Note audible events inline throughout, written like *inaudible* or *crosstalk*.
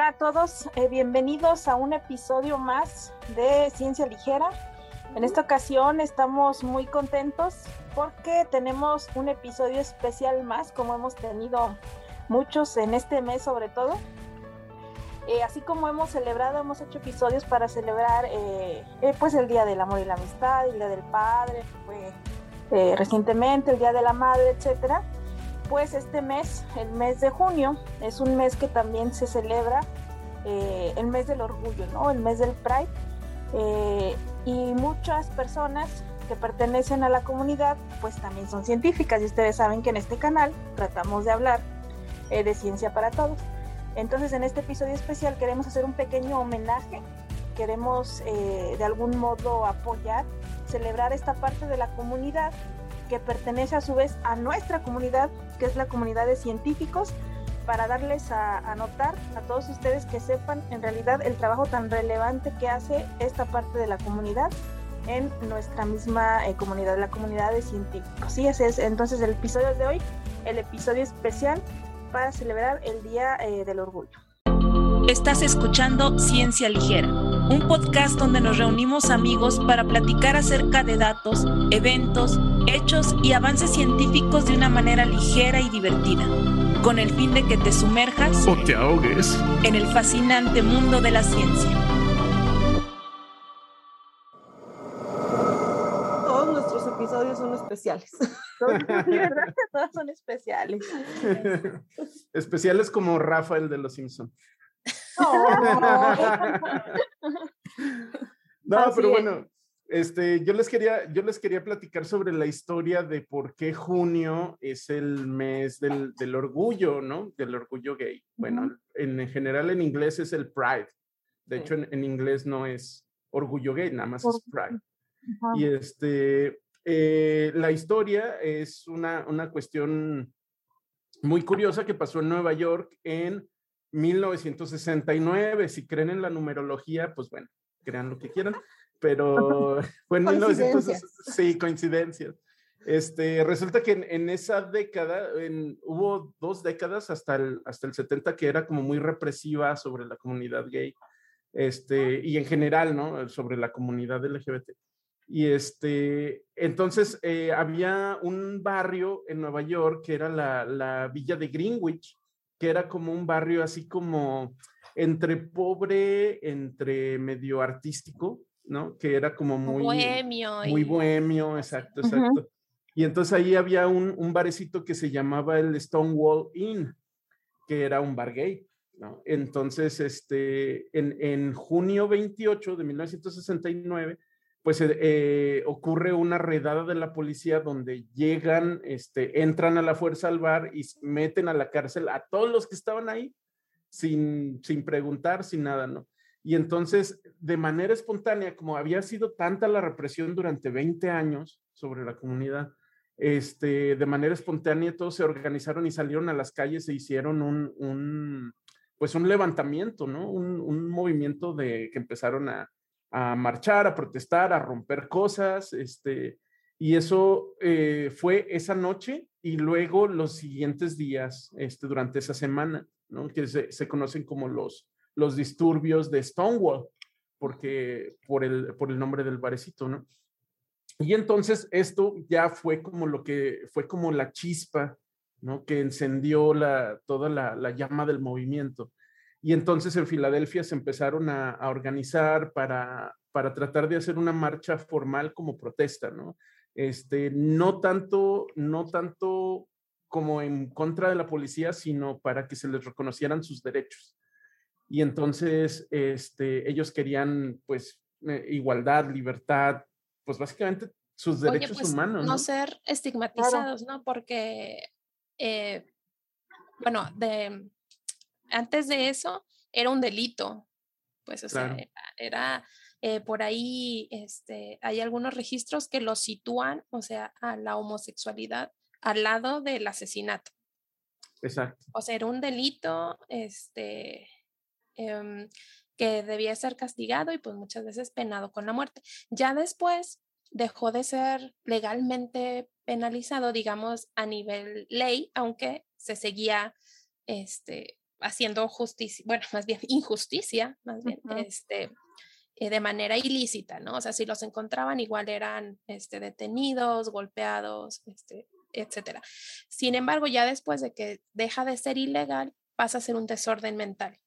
Hola a todos, eh, bienvenidos a un episodio más de Ciencia Ligera. En esta ocasión estamos muy contentos porque tenemos un episodio especial más, como hemos tenido muchos en este mes sobre todo. Eh, así como hemos celebrado, hemos hecho episodios para celebrar eh, pues el Día del Amor y la Amistad, el Día del Padre, fue recientemente el Día de la Madre, etcétera pues este mes, el mes de junio, es un mes que también se celebra eh, el mes del orgullo, ¿no? El mes del Pride. Eh, y muchas personas que pertenecen a la comunidad, pues también son científicas. Y ustedes saben que en este canal tratamos de hablar eh, de ciencia para todos. Entonces, en este episodio especial queremos hacer un pequeño homenaje. Queremos de algún modo apoyar, celebrar esta parte de la comunidad que pertenece a su vez a nuestra comunidad, que es la comunidad de científicos, para darles a, notar a todos ustedes que sepan en realidad el trabajo tan relevante que hace esta parte de la comunidad en nuestra misma eh, comunidad, la comunidad de científicos. Sí, ese es entonces el episodio de hoy, el episodio especial para celebrar el Día eh, del Orgullo. Estás escuchando Ciencia Ligera, un podcast donde nos reunimos amigos para platicar acerca de datos, eventos, hechos y avances científicos de una manera ligera y divertida, con el fin de que te sumerjas o te ahogues en el fascinante mundo de la ciencia. Todos nuestros episodios son especiales. *laughs* Todos son especiales. Especiales como Rafael de los Simpson. *laughs* No, pero bueno, este, yo les quería, yo les quería platicar sobre la historia de por qué junio es el mes del, del orgullo, ¿no? Del orgullo gay. Bueno, en, general en inglés es el Pride. De hecho, en, inglés no es orgullo gay, nada más es Pride. Y este, eh, la historia es una, una cuestión muy curiosa que pasó en Nueva York en 1969. Si creen en la numerología, pues bueno, crean lo que quieran, *laughs* pero fue en 1960. Sí, coincidencias. Este, resulta que en, esa década, hubo dos décadas hasta el, hasta el 70 que era como muy represiva sobre la comunidad gay, este, y en general, ¿no? Sobre la comunidad LGBT. Y este, entonces eh, había un barrio en Nueva York que era la, la villa de Greenwich, que era como un barrio así como entre pobre, entre medio artístico, ¿no? Que era como muy... Bohemio. Muy bohemio, exacto, exacto. Y entonces ahí había un, un barecito que se llamaba el Stonewall Inn, que era un bar gay, ¿no? Entonces, este, en, en junio 28 de 1969, pues eh, eh, ocurre una redada de la policía donde llegan, este, entran a la fuerza al bar y meten a la cárcel a todos los que estaban ahí sin, sin preguntar, sin nada, ¿no? Y entonces, de manera espontánea, como había sido tanta la represión durante 20 años sobre la comunidad, este, de manera espontánea todos se organizaron y salieron a las calles e hicieron un, un pues un levantamiento, ¿no? Un, un movimiento de que empezaron a, a marchar, a protestar, a romper cosas, este, y eso eh, fue esa noche y luego los siguientes días, este, durante esa semana, ¿no? que se, conocen como los, los disturbios de Stonewall, porque por el, por el nombre del barecito, ¿no? Y entonces esto ya fue como lo que fue como la chispa, ¿no? Que encendió la, toda la, la llama del movimiento. Y entonces en Filadelfia se empezaron a, organizar para, para tratar de hacer una marcha formal como protesta, ¿no? Este, no tanto, no tanto como en contra de la policía, sino para que se les reconocieran sus derechos. Y entonces, este, ellos querían, pues, eh, igualdad, libertad, pues básicamente sus derechos pues, humanos. No, ser estigmatizados, ¿no? Porque, eh, bueno, de, antes de eso era un delito, pues, o sea, era, eh, por ahí, este, hay algunos registros que lo sitúan, o sea, a la homosexualidad al lado del asesinato. Exacto. O sea, era un delito, este, em, que debía ser castigado y pues muchas veces penado con la muerte. Ya después dejó de ser legalmente penalizado, digamos, a nivel ley, aunque se seguía este, haciendo justicia, bueno, más bien *laughs* injusticia, más bien, este, eh, de manera ilícita, ¿no? O sea, si los encontraban igual eran este, detenidos, golpeados, este, etcétera. Sin embargo, ya después de que deja de ser ilegal, pasa a ser un desorden mental.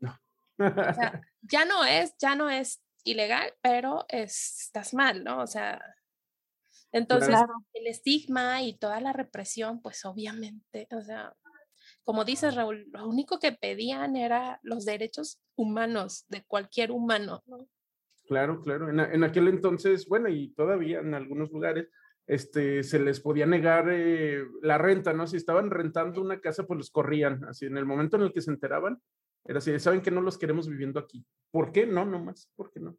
No. o sea, ya no es, ya no es ilegal, pero estás mal, ¿no? O sea, entonces el estigma y toda la represión, pues obviamente, o sea, como dices Raúl, lo único que pedían era los derechos humanos de cualquier humano, ¿no? Claro, claro. En, aquel entonces, bueno, y todavía en algunos lugares, este, se les podía negar eh, la renta, ¿no? Si estaban rentando una casa, pues los corrían. Así, en el momento en el que se enteraban, era así, saben que no los queremos viviendo aquí. ¿Por qué? No, no más, ¿por qué no?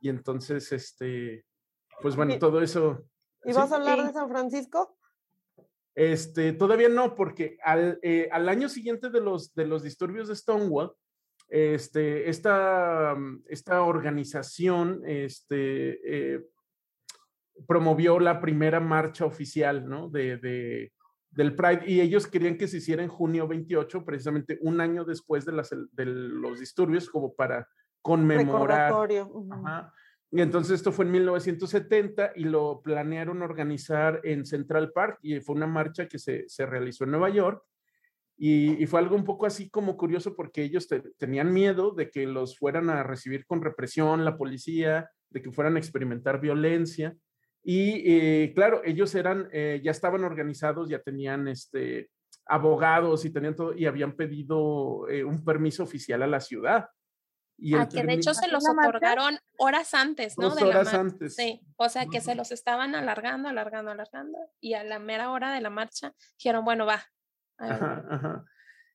Y entonces, este, pues bueno, todo eso. ¿Y vas a hablar de San Francisco? Este, todavía no, porque al, eh, al, año siguiente de los, de los disturbios de Stonewall, este, esta, esta organización este, eh, promovió la primera marcha oficial ¿no? de, de, del Pride y ellos querían que se hiciera en junio 28, precisamente un año después de, las, de los disturbios, como para conmemorar. Y entonces esto fue en 1970 y lo planearon organizar en Central Park y fue una marcha que se, se realizó en Nueva York. Y, fue algo un poco así como curioso porque ellos tenían miedo de que los fueran a recibir con represión la policía, de que fueran a experimentar violencia. Y eh, claro, ellos eran, eh, ya estaban organizados, ya tenían este, abogados y tenían todo, y habían pedido eh, un permiso oficial a la ciudad. Y ah, que de hecho se los otorgaron horas antes, ¿no? de horas antes. Sí, o sea que se los estaban alargando, alargando, alargando, y a la mera hora de la marcha dijeron, bueno, va. Ajá, ajá.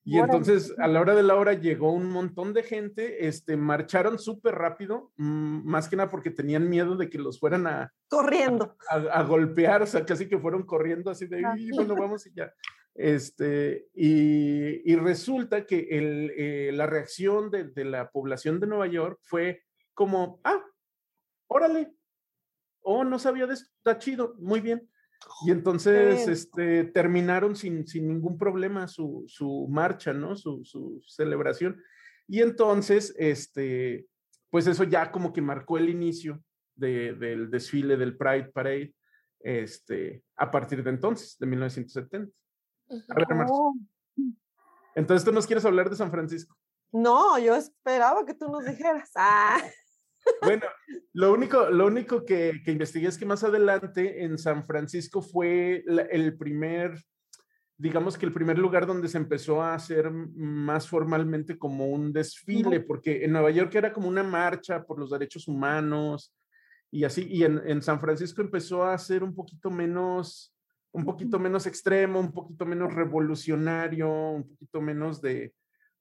Y entonces a la hora de la hora llegó un montón de gente, este, marcharon súper rápido, mm, más que nada porque tenían miedo de que los fueran a... Corriendo. A, golpear, o sea, casi que fueron corriendo así de, bueno, vamos y ya. Este, y, y resulta que el, eh, la reacción de, de, la población de Nueva York fue como, ah, órale, oh, no sabía de esto, está chido, muy bien. Y entonces este, terminaron sin, sin ningún problema su, su marcha, ¿no? Su, su, celebración. Y entonces, este, pues eso ya como que marcó el inicio de, del desfile del Pride Parade este, a partir de entonces, de 1970. A ver, oh. Entonces, ¿tú nos quieres hablar de San Francisco? No, yo esperaba que tú nos *laughs* dijeras. Ah. Bueno, *laughs* lo único, lo único que, que, investigué es que más adelante en San Francisco fue el primer, digamos que el primer lugar donde se empezó a hacer más formalmente como un desfile, porque en Nueva York era como una marcha por los derechos humanos y así, y en, en San Francisco empezó a ser un poquito menos, un poquito menos extremo, un poquito menos revolucionario, un poquito menos de,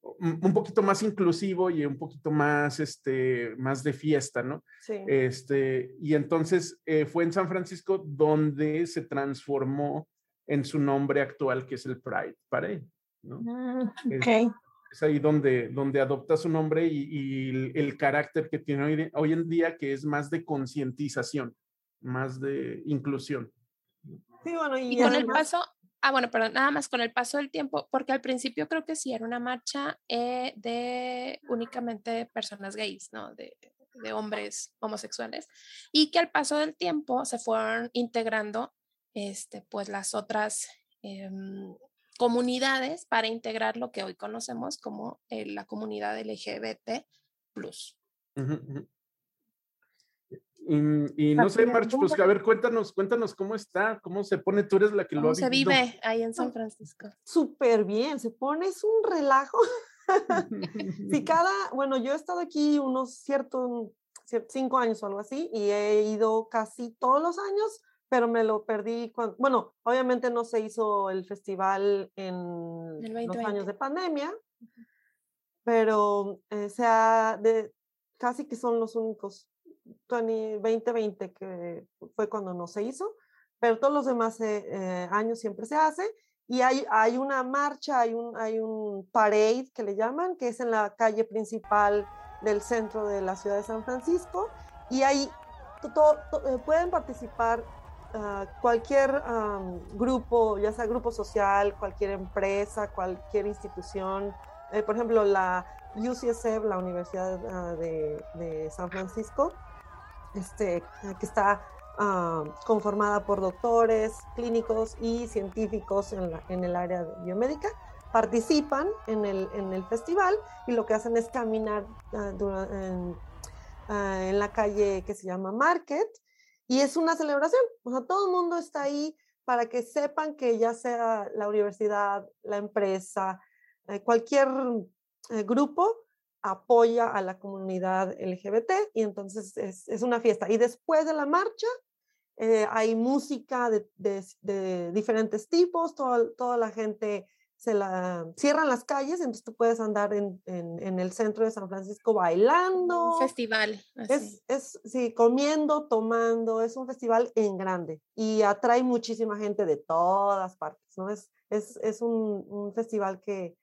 un poquito más inclusivo y un poquito más, este, más de fiesta, ¿no? Sí. Este, y entonces eh, fue en San Francisco donde se transformó en su nombre actual, que es el Pride Parade, ¿no? Ah, es, ahí donde, donde adopta su nombre y, el, carácter que tiene hoy, hoy en día, que es más de concientización, más de inclusión. Sí, bueno, y, con el paso, Ah, bueno, pero nada más con el paso del tiempo, porque al principio creo que sí era una marcha eh, de únicamente personas gays, ¿no? De, de, hombres homosexuales, y que al paso del tiempo se fueron integrando, este, pues las otras em, comunidades para integrar lo que hoy conocemos como eh, la comunidad LGBT+. Y, no sé, March, pues a ver, cuéntanos, cuéntanos cómo está, cómo se pone, tú eres la que lo ha se vive ahí en San Francisco? Súper bien, se pone, es un relajo. *laughs* si *laughs* cada, bueno, yo he estado aquí unos ciertos cinco años o algo así y he ido casi todos los años, pero me lo perdí cuando, bueno, obviamente no se hizo el festival en los años de pandemia, pero eh, sea, de, casi que son los únicos 2020, que fue cuando no se hizo, pero todos los demás eh, eh, años siempre se hace. Y hay, hay una marcha, hay un, hay un parade que le llaman, que es en la calle principal del centro de la ciudad de San Francisco. Y ahí eh, pueden participar ah, cualquier grupo, ya sea grupo social, cualquier empresa, cualquier institución, eh, por ejemplo, la UCSF, la Universidad ah, de, San Francisco, este, que está conformada por doctores, clínicos y científicos en, en el área biomédica, participan en el, en el festival y lo que hacen es caminar uh, en, uh, en, la calle que se llama Market y es una celebración. O sea, todo el mundo está ahí para que sepan que ya sea la universidad, la empresa, eh, cualquier eh, grupo apoya a la comunidad LGBT y entonces es, es una fiesta. Y después de la marcha eh, hay música de, de, de diferentes tipos, toda, toda la gente se la cierran las calles, entonces tú puedes andar en, en, el centro de San Francisco bailando. Un festival. Es, es, sí, comiendo, tomando, es un festival en grande y atrae muchísima gente de todas partes, ¿no? Es, es, es un, un, festival que,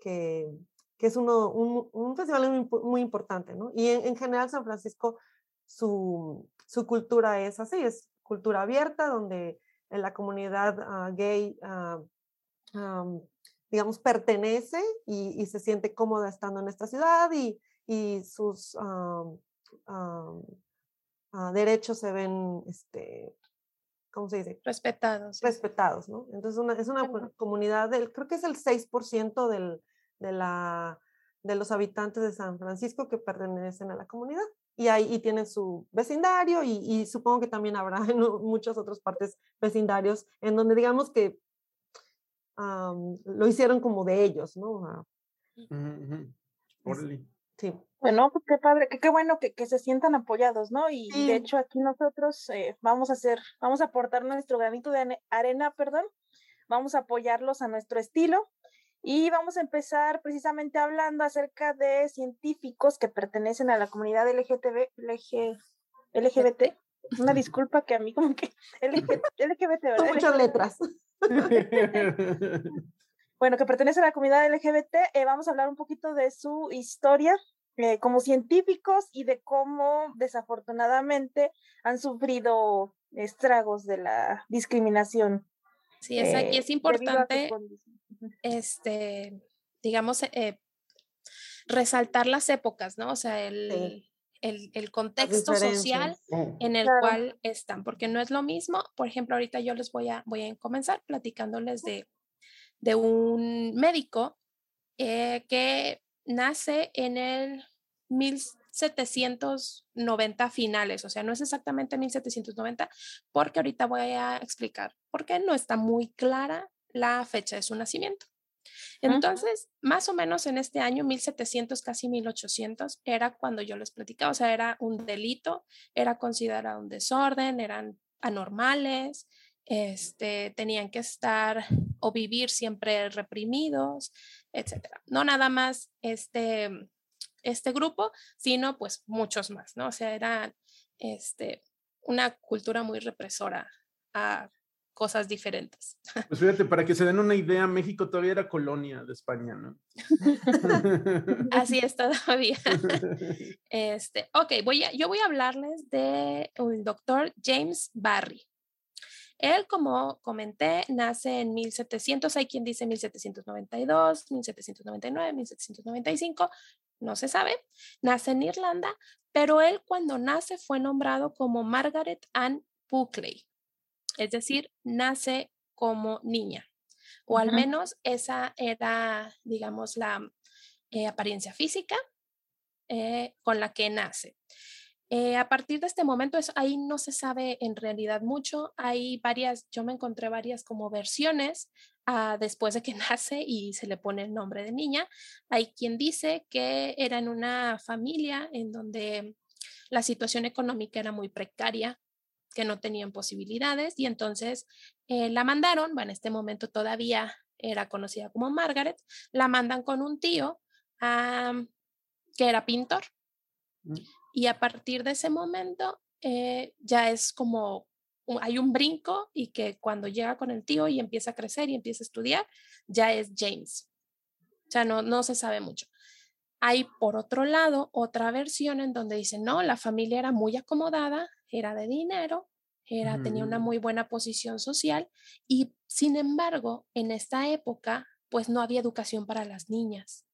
que, que es uno, un, un, festival muy, muy importante, ¿no? Y en, en general San Francisco, su, su, cultura es así, es cultura abierta, donde en la comunidad uh, gay uh, um, digamos, pertenece y, se siente cómoda estando en esta ciudad y, y sus ah, derechos se ven, este, ¿cómo se dice? Respetados. Respetados, ¿no? Entonces una, es una comunidad, del, creo que es el 6% del, de, la, de los habitantes de San Francisco que pertenecen a la comunidad. Y ahí tienen su vecindario y, y, supongo que también habrá *laughs* en muchas otras partes vecindarios en donde digamos que lo hicieron como de ellos, ¿no? Sí. Bueno, pues qué padre, qué, qué bueno que, que, se sientan apoyados, ¿no? Y de hecho aquí nosotros eh, vamos a hacer, vamos a aportar nuestro granito de arena, perdón, vamos a apoyarlos a nuestro estilo y vamos a empezar precisamente hablando acerca de científicos que pertenecen a la comunidad LGTB, LG, LGBT. Una disculpa que a mí como que *laughs* LGBT, ¿verdad? muchas letras. *laughs* bueno, que pertenece a la comunidad LGBT, eh, vamos a hablar un poquito de su historia eh, como científicos y de cómo desafortunadamente han sufrido estragos de la discriminación. Sí, es, aquí es eh, importante, este, digamos, resaltar las épocas, ¿no? O sea, el, el, contexto social en el cual están, porque no es lo mismo, por ejemplo, ahorita yo les voy a, voy a comenzar platicándoles de, de un médico eh, que nace en el 1790 finales, o sea, no es exactamente 1790, porque ahorita voy a explicar por qué no está muy clara la fecha de su nacimiento. Entonces, más o menos en este año 1700, casi 1800, era cuando yo les platicaba, o sea, era un delito, era considerado un desorden, eran anormales, este, tenían que estar o vivir siempre reprimidos, etcétera. No nada más este, este grupo, sino pues muchos más, ¿no? O sea, era este, una cultura muy represora a cosas diferentes. *laughs* Pues fíjate, para que se den una idea, México todavía era colonia de España, ¿no? *laughs* Así es todavía. *laughs* Este, ok, voy a, yo voy a hablarles de un doctor James Barry. Él, como comenté, nace en 1700, hay quien dice 1792, 1799, 1795, no se sabe. Nace en Irlanda, pero él cuando nace fue nombrado como Margaret Ann Buckley es decir, nace como niña, o al menos esa era, digamos, la eh, apariencia física eh, con la que nace. Eh, a partir de este momento, ahí no se sabe en realidad mucho. Hay varias, yo me encontré varias como versiones ah, después de que *laughs* nace y se le pone el nombre de niña. Hay quien dice que era en una familia en donde la situación económica era muy precaria que no tenían posibilidades y entonces eh, la mandaron, bueno, en este momento todavía era conocida como Margaret, la mandan con un tío que era pintor mm. y a partir de ese momento eh, ya es como hay un brinco y que cuando llega con el tío y empieza a crecer y empieza a estudiar, ya es James. O sea, no, no se sabe mucho. Hay, por otro lado, otra versión en donde dicen, no, la familia era muy acomodada, era de dinero, era, tenía una muy buena posición social y sin embargo, en esta época, pues no había educación para las niñas.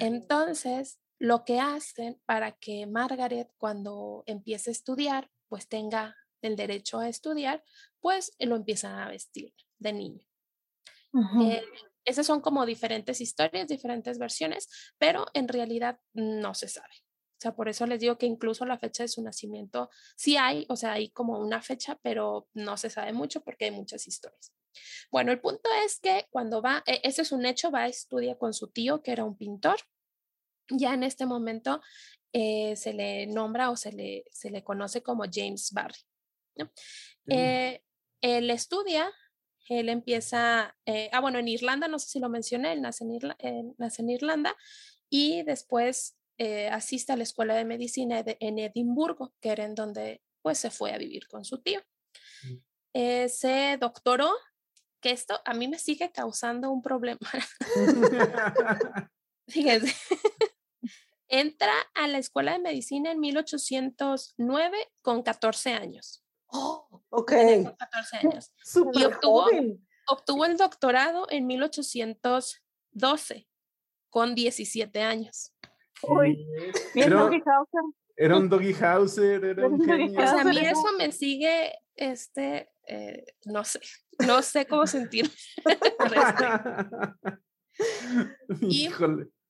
Entonces, lo que hacen para que Margaret cuando empiece a estudiar, pues tenga el derecho a estudiar, pues lo empiezan a vestir de niño. Eh, esas son como diferentes historias, diferentes versiones, pero en realidad no se sabe. O sea, por eso les digo que incluso la fecha de su nacimiento sí hay, o sea, hay como una fecha, pero no se sabe mucho porque hay muchas historias. Bueno, el punto es que cuando va, e, ese es un hecho, va a estudiar con su tío, que era un pintor. Ya en este momento eh, se le nombra o se le, se le conoce como James Barry. Eh, él estudia, él empieza, eh, ah, bueno, en Irlanda, no sé si lo mencioné, él nace en, nace en Irlanda y después asiste a la escuela de medicina en Edimburgo, que era en donde pues se fue a vivir con su tío. Mm. se doctoró que esto a mí me sigue causando un problema. *laughs* *laughs* Fíjense, *laughs* entra a la escuela de medicina en 1809 con 14 años. Oh, ok. 14 años. y obtuvo, obtuvo el doctorado en 1812 con 17 años. Uy, bien Doggy Hauser. Era un Doggy Hauser, era un genio. a mí eso me sigue, este, eh, no sé, no sé cómo sentir. *laughs* y,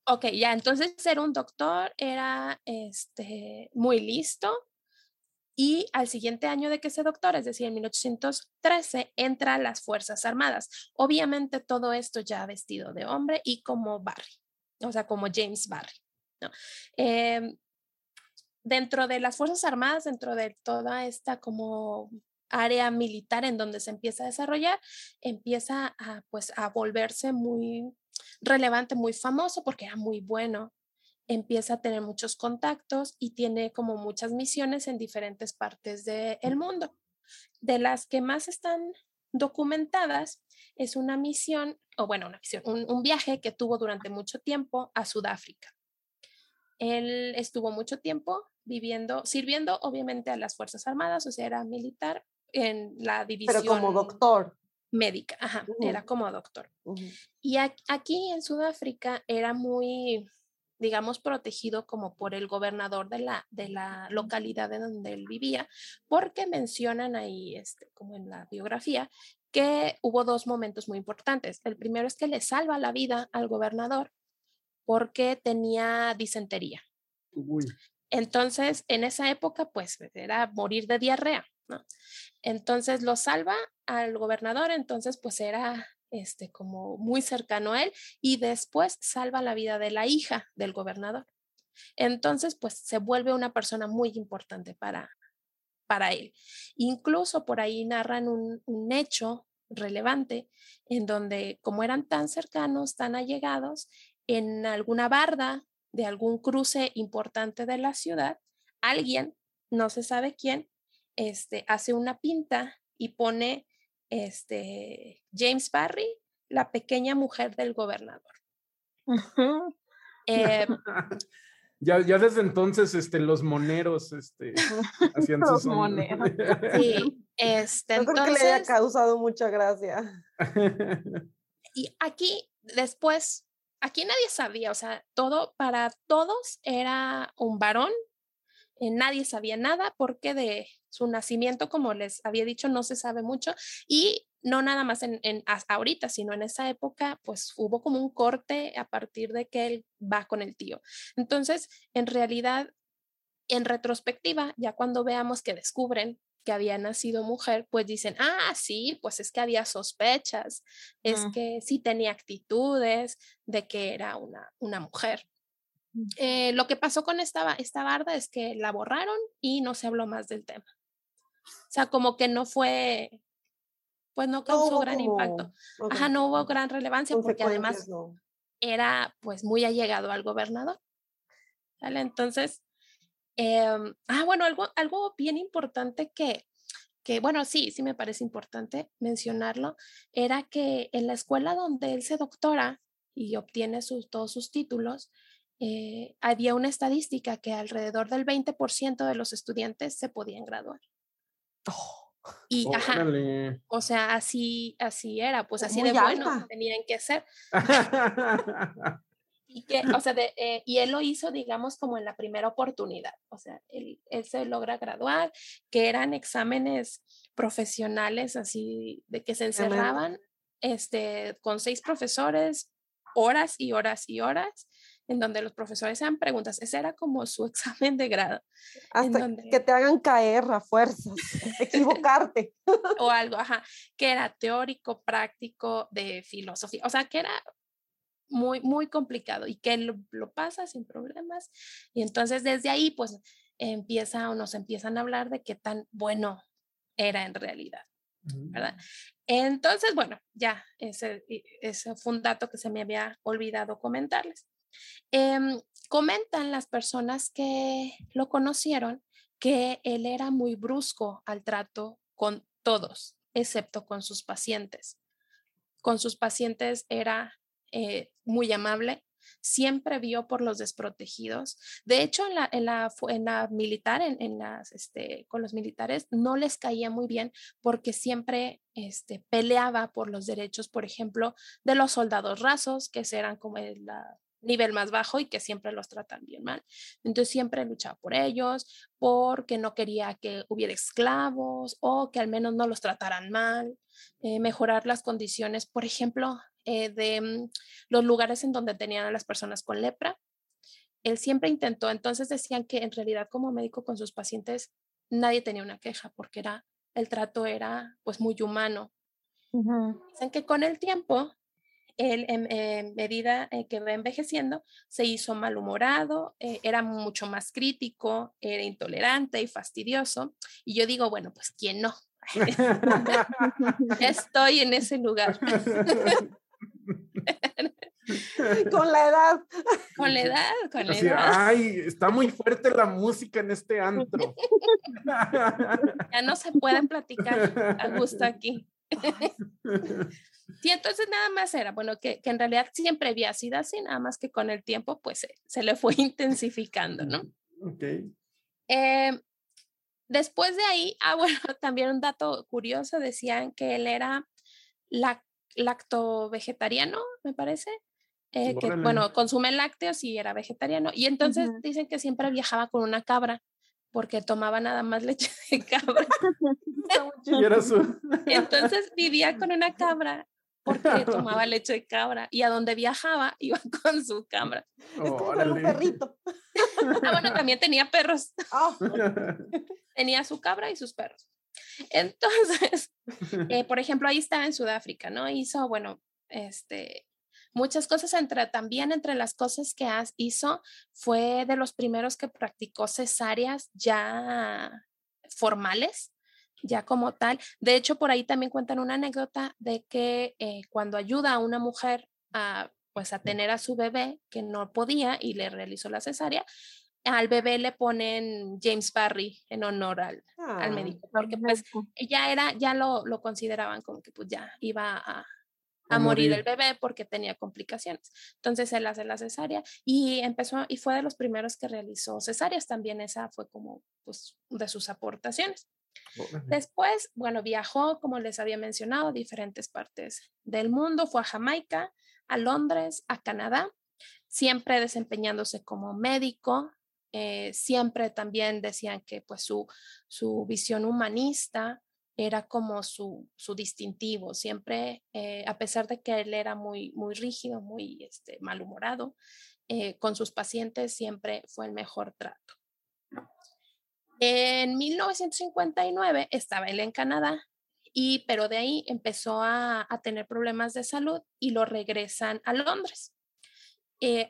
ok, ya, entonces ser un doctor era este, muy listo. Y al siguiente año de que ese doctor, es decir, en 1813, entra a las Fuerzas Armadas. Obviamente todo esto ya vestido de hombre y como Barry, o sea, como James Barry. ¿No? Em, dentro de las Fuerzas Armadas, dentro de toda esta como área militar en donde se empieza a desarrollar, empieza a, pues, a volverse muy relevante, muy famoso porque era muy bueno. Empieza a tener muchos contactos y tiene como muchas misiones en diferentes partes del mundo. De las que más están documentadas es una misión, o bueno, una misión, un viaje que tuvo durante mucho tiempo a Sudáfrica. Él estuvo mucho tiempo viviendo, sirviendo obviamente a las Fuerzas Armadas, o sea, era militar, en la división. Pero como doctor. Médica, ajá, era como doctor. Y aquí en Sudáfrica era muy, digamos, protegido como por el gobernador de la, de la localidad en donde él vivía, porque mencionan ahí, este, como en la biografía, que hubo dos momentos muy importantes. El primero es que le salva la vida al gobernador porque tenía disentería. Entonces, en esa época, pues era morir de diarrea. Entonces lo salva al gobernador, entonces pues era este como muy cercano a él y después salva la vida de la hija del gobernador. Entonces pues se vuelve una persona muy importante para, para él. Incluso por ahí narran un, un hecho relevante en donde como eran tan cercanos, tan allegados, en alguna barda de algún cruce importante de la ciudad, alguien, no se sabe quién, este, hace una pinta y pone este, James Barry, la pequeña mujer del gobernador. Eh, *laughs* ya, ya desde entonces este, los moneros este, *laughs* hacían sus moneros. *laughs* Sí, este, Yo creo que le haya causado mucha gracia. y aquí, después, aquí nadie sabía, o sea, todo, para todos era un varón eh, nadie sabía nada porque de su nacimiento, como les había dicho, no se sabe mucho y no nada más en, ahorita, sino en esa época, pues hubo como un corte a partir de que él va con el tío. Entonces, en realidad, en retrospectiva, ya cuando veamos que descubren que había nacido mujer, pues dicen, ah, sí, pues es que había sospechas, es que sí tenía actitudes de que era una, una mujer. Eh, lo que pasó con esta, esta barda es que la borraron y no se habló más del tema. O sea, como que no fue, pues no causó gran impacto. Ajá, no hubo gran relevancia porque además era pues muy allegado al gobernador. ¿Vale? Entonces, em, ah, bueno, algo, algo bien importante que, que, bueno, sí, sí me parece importante mencionarlo, era que en la escuela donde él se doctora y obtiene sus, todos sus títulos, eh, había una estadística que alrededor del 20% de los estudiantes se podían graduar. Oh, Y, ajá, o sea, así, así era, pues así de bueno tenían que ser. *laughs* *laughs* y que, o sea, eh, y él lo hizo, digamos, como en la primera oportunidad. O sea, él, él, se logra graduar, que eran exámenes profesionales, así de que se encerraban, este, con seis profesores, horas y horas y horas, en donde los profesores hacían preguntas. Ese era como su *laughs* examen de grado. Hasta que te hagan caer a fuerzas, *laughs* *laughs* equivocarte. o algo, ajá, que era teórico, práctico, de filosofía, o sea, que era muy, muy complicado y que lo, lo pasa sin problemas. Y entonces desde ahí, pues, empieza o nos empiezan a hablar de qué tan bueno era en realidad. ¿verdad? Entonces, bueno, ya, ese, ese fue un dato que se me había olvidado comentarles. Em, comentan las personas que lo conocieron que él era muy brusco al trato con todos, excepto con sus pacientes. Con sus pacientes era eh, muy amable, siempre vio por los desprotegidos. De hecho, en la, en la, en la militar, en, en, las, este, con los militares, no les caía muy bien porque siempre este, peleaba por los derechos, por ejemplo, de los soldados rasos, que eran como el nivel más bajo y que siempre los tratan bien mal. Entonces siempre luchaba por ellos, porque no quería que hubiera esclavos o que al menos no los trataran mal, eh, mejorar las condiciones, por ejemplo, eh, de mm, los lugares en donde tenían a las personas con lepra. Él siempre intentó, entonces decían que en realidad como médico con sus pacientes nadie tenía una queja porque era, el trato era pues muy humano. Dicen que con el tiempo, él en, medida que va envejeciendo, se hizo malhumorado, eh, era mucho más crítico, era intolerante y fastidioso. Y yo digo, bueno, pues ¿quién no? *laughs* Estoy en ese lugar. *laughs* con la edad. Con la edad, con la edad. Ay, está muy fuerte la música en este antro. *laughs* ya no se pueden platicar a gusto aquí. Sí, entonces nada más era, bueno, que, que, en realidad siempre había sido así, nada más que con el tiempo pues se, se le fue *laughs* intensificando, ¿no? Ok. Eh, después de ahí, ah, bueno, *laughs* también un dato curioso, decían que él era la lacto vegetariano, me parece. Eh, que, bueno, consume lácteos y era vegetariano. Y entonces dicen que siempre viajaba con una cabra porque tomaba nada más leche *laughs* de cabra. y entonces vivía con una cabra porque *laughs* tomaba leche de cabra y a donde viajaba *laughs* iba con su cabra. Es como un perrito. *laughs* ah, bueno, también tenía perros. Ah. tenía su cabra y sus perros. Entonces, eh, por ejemplo, ahí estaba en Sudáfrica, ¿no? Hizo, bueno, este, muchas cosas, entre, también entre las cosas que hizo, fue de los primeros que practicó cesáreas ya formales, ya como tal. De hecho, por ahí también cuentan una anécdota de que eh, cuando ayuda a una mujer a pues a tener a su bebé que no podía y le realizó la cesárea, al bebé le ponen James Barry en honor al, al médico, porque pues ya era, ya lo, lo, consideraban como que pues ya iba a, a, morir. el bebé porque tenía complicaciones. Entonces él hace la cesárea y empezó y fue de los primeros que realizó cesáreas también esa fue como pues de sus aportaciones. Después, bueno, viajó, como les había mencionado, a diferentes partes del mundo, fue a Jamaica, a Londres, a Canadá, siempre desempeñándose como médico, eh, siempre también decían que pues su, su visión humanista era como su, su distintivo, siempre, eh, a pesar de que él era muy, muy rígido, muy este, malhumorado, eh, con sus pacientes siempre fue el mejor trato. En 1959 estaba él en Canadá, y, pero de ahí empezó a, tener problemas de salud y lo regresan a Londres.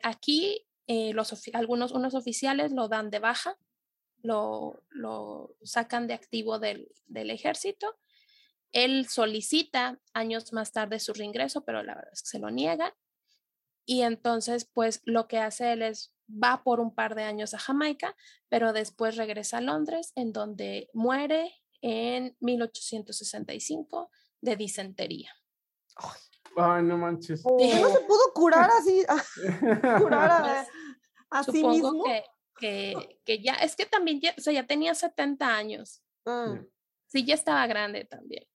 aquí eh, algunos unos oficiales lo dan de baja, lo, lo sacan de activo del, del, ejército. Él solicita años más tarde su reingreso, pero la verdad es que se lo niega. Y entonces, pues lo que hace él es va por un par de años a Jamaica, pero después regresa a Londres, en donde muere en 1865 de disentería. Ay, no manches. no se pudo curar *laughs* así? curar a, pues, Supongo Que, que, que, ya, es que también ya, o sea, ya tenía 70 años. Ah. Sí, ya estaba grande también.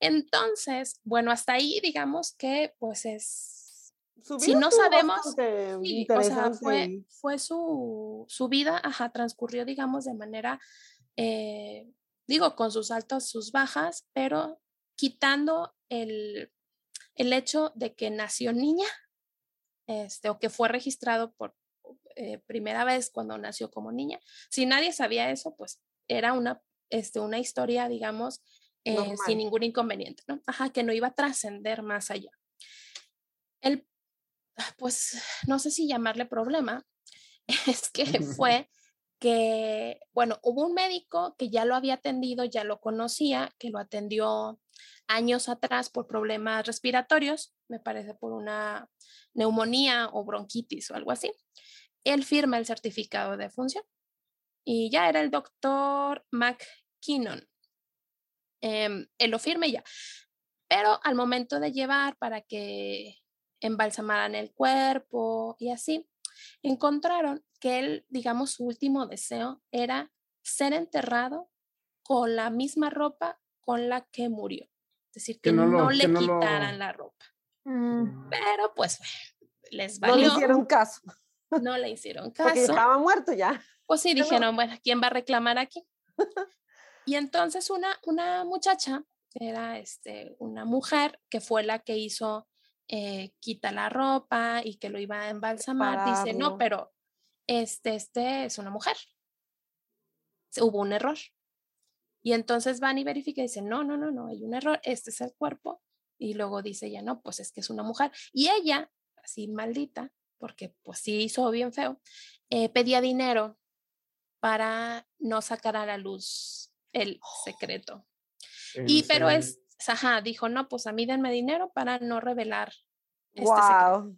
Entonces, bueno, hasta ahí digamos que pues es... si no sabemos, sí, o sea, fue, fue su, su, vida, ajá, transcurrió digamos de manera, eh, digo, con sus altos, sus bajas, pero quitando el, el hecho de que nació niña, este, o que fue registrado por eh, primera vez cuando nació como niña. Si nadie sabía eso, pues era una, este, una historia, digamos, eh, sin ningún inconveniente, ¿no? Ajá, que no iba a trascender más allá. El, pues, no sé si llamarle problema, *laughs* es que *laughs* fue que, bueno, hubo un médico que ya lo había atendido, ya lo conocía, que lo atendió años atrás por problemas respiratorios, me parece por una neumonía o bronquitis o algo así. Él firma el certificado de función y ya era el doctor McKinnon. Em, él lo firme ya. Pero al momento de llevar para que embalsamaran el cuerpo y así, encontraron que él, digamos, su último deseo era ser enterrado con la misma ropa con la que murió. Es decir, que, no, le quitaran la ropa. Mm. Pero pues les valió. No le hicieron caso. No le hicieron *laughs* caso. Porque estaba muerto ya. Pues sí, dijeron, bueno, ¿quién va a reclamar aquí? y entonces una, una muchacha, era este, una mujer que fue la que hizo eh, quita la ropa y que lo iba a embalsamar, dice, no, pero este, este es una mujer. Hubo un error. Y entonces van y verifican y dicen, no, no, no, no, hay un error, este es el cuerpo. Y luego dice ya, no, pues es que es una mujer. Y ella, así maldita, porque pues sí hizo bien feo, eh, pedía dinero para no sacar a la luz el secreto. Y pero es, ajá, dijo, no, pues a mí denme dinero para no revelar este secreto.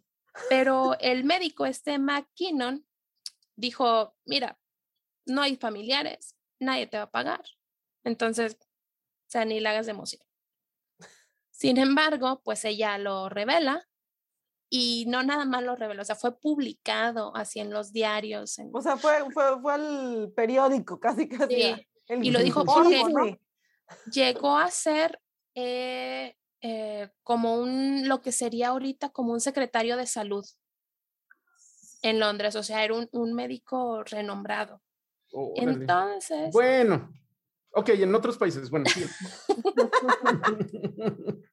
Pero el médico, este McKinnon, dijo, mira, no hay familiares, nadie te va a pagar, entonces, o sea, ni la hagas de emoción. Sin embargo, pues ella lo revela y no nada más lo reveló, o sea, fue publicado así en los diarios. O sea, fue, fue, fue al periódico, casi casi. y lo dijo *laughs* porque llegó a ser eh, eh, como un, lo que sería ahorita como un secretario de salud en Londres, o sea, era un, un médico renombrado. Entonces. Bueno, Ok, en otros países, bueno, sí.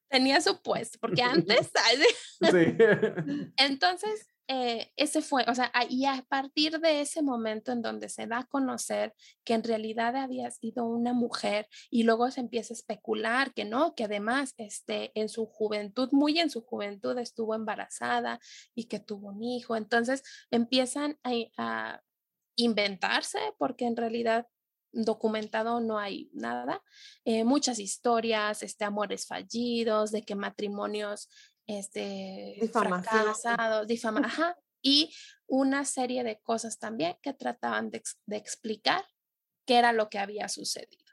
Tenía su puesto, porque antes, *laughs* Sí. *laughs* Entonces, eh, ese fue, o sea, y a partir de ese momento en donde se da a conocer que en realidad había sido una mujer y luego se empieza a especular que no, que además este, en su juventud, muy en su juventud estuvo embarazada y que tuvo un hijo, entonces empiezan a, inventarse porque en realidad documentado no hay nada. Eh, muchas historias, este, amores fallidos, de que matrimonios este, fracasados, difama, *laughs* y una serie de cosas también que trataban de, explicar qué era lo que había sucedido.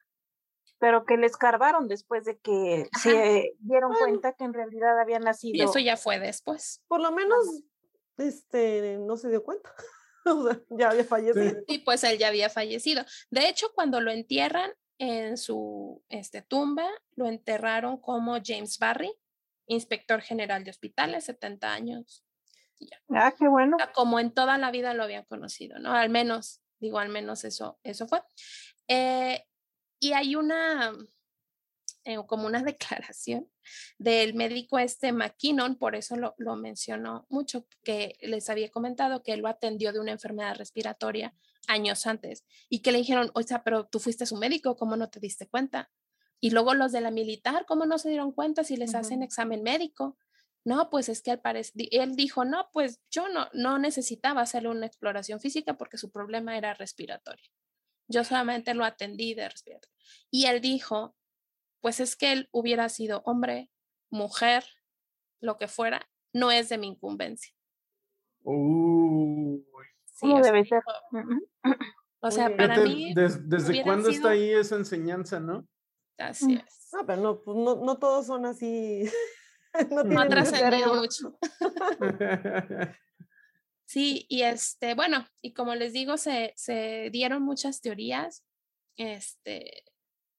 Pero que le escarbaron después de que se dieron cuenta que en realidad había nacido. Y eso ya fue después. Por lo menos, este, no se dio cuenta. *laughs* ya había fallecido. Y pues él ya había fallecido. De hecho, cuando lo entierran en su este, tumba, lo enterraron como James Barry, inspector general de hospitales, 70 años. Ah, qué bueno. Como en toda la vida lo habían conocido, ¿no? Al menos, digo, al menos eso, eso fue. Eh, y hay una, eh, como una *laughs* declaración del médico este McKinnon, por eso lo, lo mencionó mucho, que les había comentado que él lo atendió de una enfermedad respiratoria años antes y que le dijeron, o sea, pero tú fuiste su médico, ¿cómo no te diste cuenta? Y luego los de la militar, ¿cómo no se dieron cuenta si les hacen examen médico? No, pues es que al parecer, él dijo, no, pues yo no, no necesitaba hacerle una exploración física porque su problema era respiratorio. Yo solamente lo atendí de respiratorio. Y él dijo, pues es que él hubiera sido hombre, mujer, lo que fuera, no es de mi incumbencia. Uy. Sí, debe ser? O sea, para mí. ¿Desde cuándo está ahí esa enseñanza, no? Así es. No, pero pues, no, no, todos son así. *laughs* no, no trascendido mucho. sí, y este, bueno, y como les digo, se, se dieron muchas teorías. Este,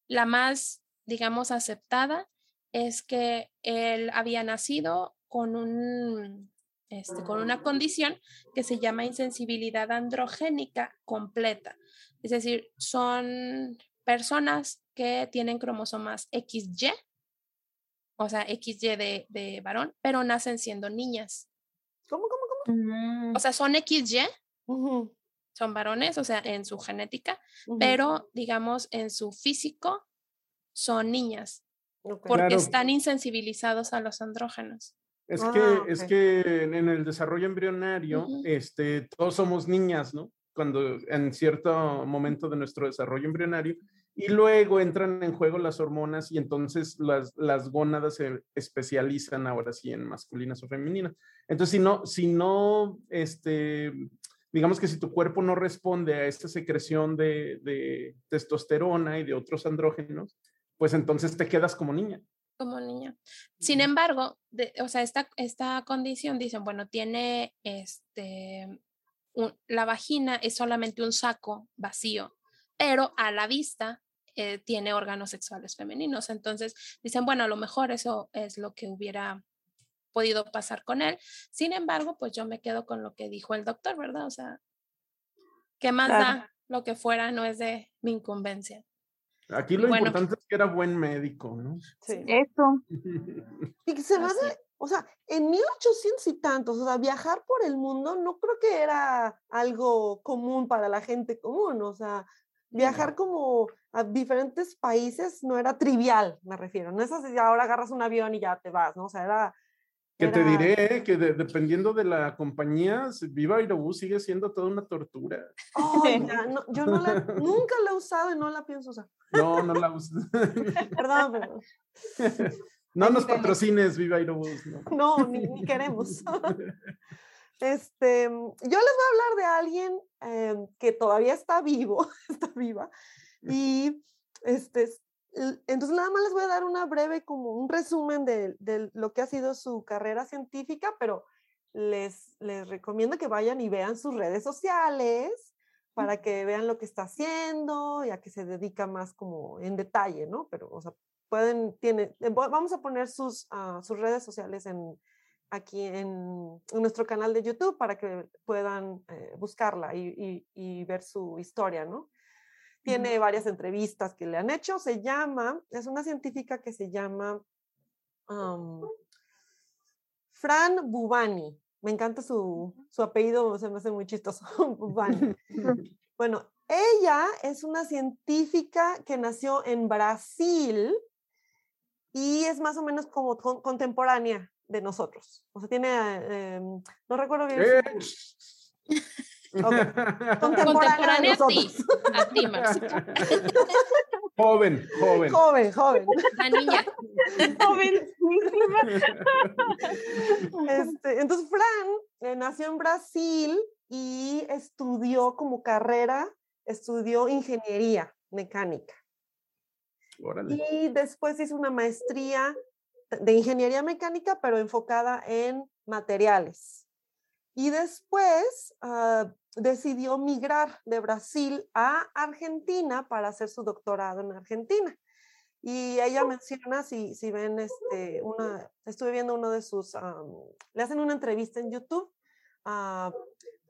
la más, digamos, aceptada es que él había nacido con un este, con una condición que se llama insensibilidad androgénica completa. Es decir, son personas que tienen cromosomas XY, o sea, XY de, de varón, pero nacen siendo niñas. ¿Cómo, cómo, cómo? Mm. O sea, son XY, son varones, o sea, en su genética, pero digamos, en su físico son niñas, porque están insensibilizados a los andrógenos. Es que, ah, es que en el desarrollo embrionario, este, todos somos niñas, ¿no? Cuando en cierto momento de nuestro desarrollo embrionario, y luego entran en juego las hormonas y entonces las, las gónadas se especializan ahora sí en masculinas o femeninas. Entonces, si no, si no, este, digamos que si tu cuerpo no responde a esta secreción de, de testosterona y de otros andrógenos, pues entonces te quedas como niña como niña. Sin embargo, o sea, esta, esta condición, dicen, bueno, tiene este, la vagina es solamente un saco vacío, pero a la vista eh, tiene órganos sexuales femeninos. Entonces, dicen, bueno, a lo mejor eso es lo que hubiera podido pasar con él. Sin embargo, pues yo me quedo con lo que dijo el doctor, ¿verdad? O sea, ¿qué más da lo que fuera? No es de mi incumbencia. Aquí lo importante es que era buen médico, ¿no? Sí. Eso. *laughs* Y se va de, o sea, en 1800 y tantos, o sea, viajar por el mundo no creo que era algo común para la gente común, o sea, viajar como a diferentes países no era trivial, me refiero. No es así, ahora agarras un avión y ya te vas, ¿no? O sea, era que te diré que dependiendo de la compañía, Viva Aerobús sigue siendo toda una tortura. *laughs* yo no la, nunca la he usado y no la pienso usar. No, no la *laughs* uso. Perdón, pero... *laughs* No nos patrocines, Viva Aerobús. No, no ni, queremos. Este, yo les voy a hablar de alguien em, que todavía está vivo, *laughs* está viva, y este, entonces, nada más les voy a dar una breve, como un resumen de, lo que ha sido su carrera científica, pero les, les recomiendo que vayan y vean sus redes sociales para que vean lo que está haciendo y a que se dedica más como en detalle, ¿no? Pero, o sea, pueden, tiene, eh, vamos a poner sus, ah, sus redes sociales en, aquí en, nuestro canal de YouTube para que puedan eh, buscarla y, y, ver su historia, ¿no? tiene varias entrevistas que le han hecho. Se llama, es una científica que se llama Fran Bubani. Me encanta su, su, apellido, se me hace muy chistoso, *laughs* Bubani. *laughs* bueno, ella es una científica que nació en Brasil y es más o menos como contemporánea de nosotros. O sea, tiene, em, no recuerdo bien. *laughs* Contemporánea, sí. *laughs* Joven, joven. Joven, joven. La niña. Joven. *laughs* Este, entonces, Fran eh, nació en Brasil y estudió como carrera, estudió ingeniería mecánica. Y después hizo una maestría de ingeniería mecánica, pero enfocada en materiales. Y después ah, decidió migrar de Brasil a Argentina para hacer su doctorado en Argentina. Y ella menciona, si, si ven, este, una, estuve viendo uno de sus, le hacen una entrevista en YouTube. Ah,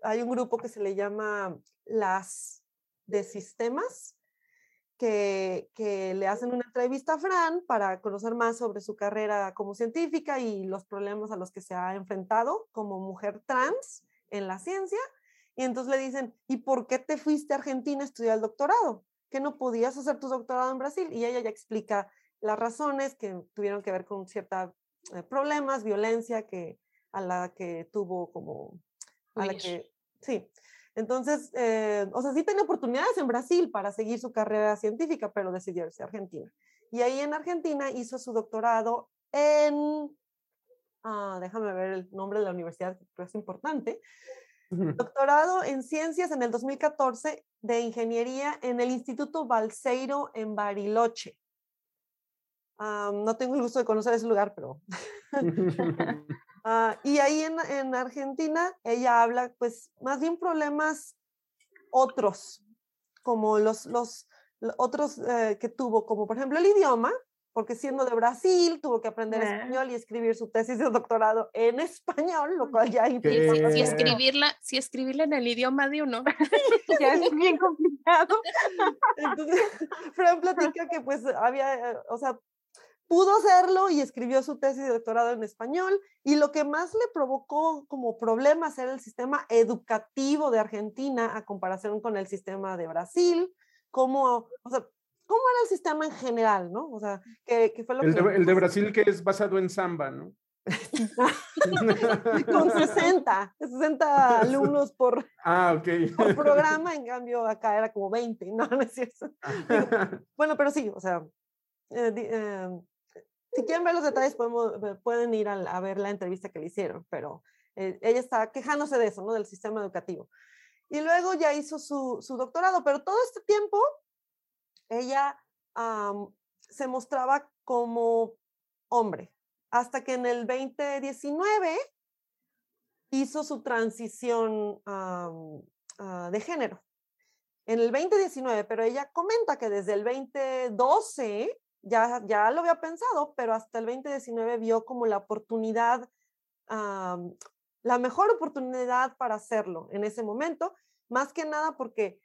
hay un grupo que se le llama Las de Sistemas, que, que, le hacen una entrevista a Fran para conocer más sobre su carrera como científica y los problemas a los que se ha enfrentado como mujer trans en la ciencia. Y entonces le dicen, ¿y por qué te fuiste a Argentina a estudiar el doctorado? ¿Que no podías hacer tu doctorado en Brasil? Y ella ya explica las razones que tuvieron que ver con ciertos eh, problemas, violencia que a la que tuvo como, a la que, sí, entonces, eh, o sea, sí tenía oportunidades en Brasil para seguir su carrera científica, pero decidió irse a Argentina. Y ahí en Argentina hizo su doctorado en, ah, déjame ver el nombre de la universidad, que es importante, doctorado en ciencias en el 2014 de ingeniería en el Instituto Balseiro en Bariloche. Ah, no tengo el gusto de conocer ese lugar, pero *laughs* *laughs* Ah, y ahí en, Argentina ella habla pues más bien problemas otros, como los, los, otros eh, que tuvo, como por ejemplo el idioma, porque siendo de Brasil tuvo que aprender español y escribir su tesis de doctorado en *laughs* español, lo cual ya implica... Si, escribirla, si escribirla en el idioma de uno, *laughs* ya es bien complicado. *laughs* Entonces, Fran platica que pues había, eh, o sea, pudo hacerlo y escribió su tesis de doctorado en español y lo que más le provocó como problemas era el sistema educativo de Argentina a comparación con el sistema de Brasil, como, o sea, ¿Cómo era el sistema en general, no? O sea, que, fue lo el que... De, el de Brasil que es basado en samba, ¿no? *laughs* Con 60, 60 alumnos por, *laughs* ah, okay. por *laughs* programa, en cambio acá era como 20, no, no es cierto. bueno, pero sí, o sea, eh, eh, si quieren ver los detalles podemos, eh, pueden ir a, ver la entrevista que le hicieron, pero ella está quejándose de eso, ¿no? Del sistema educativo. Y luego ya hizo su, su doctorado, pero todo este tiempo ella se mostraba como hombre, hasta que en el 2019 hizo su transición ah, de género. En el 2019, pero ella comenta que desde el 2012 ya, ya lo había pensado, pero hasta el 2019 vio como la oportunidad, la mejor oportunidad para hacerlo en ese momento, más que nada porque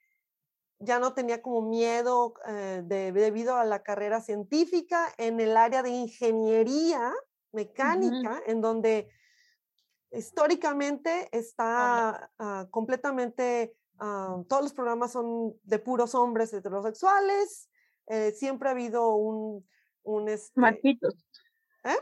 ya no tenía como miedo eh, debido a la carrera científica en el área de ingeniería mecánica, en donde históricamente está ah, completamente, todos los programas son de puros hombres heterosexuales, eh, siempre ha habido un... un este, ¿Eh?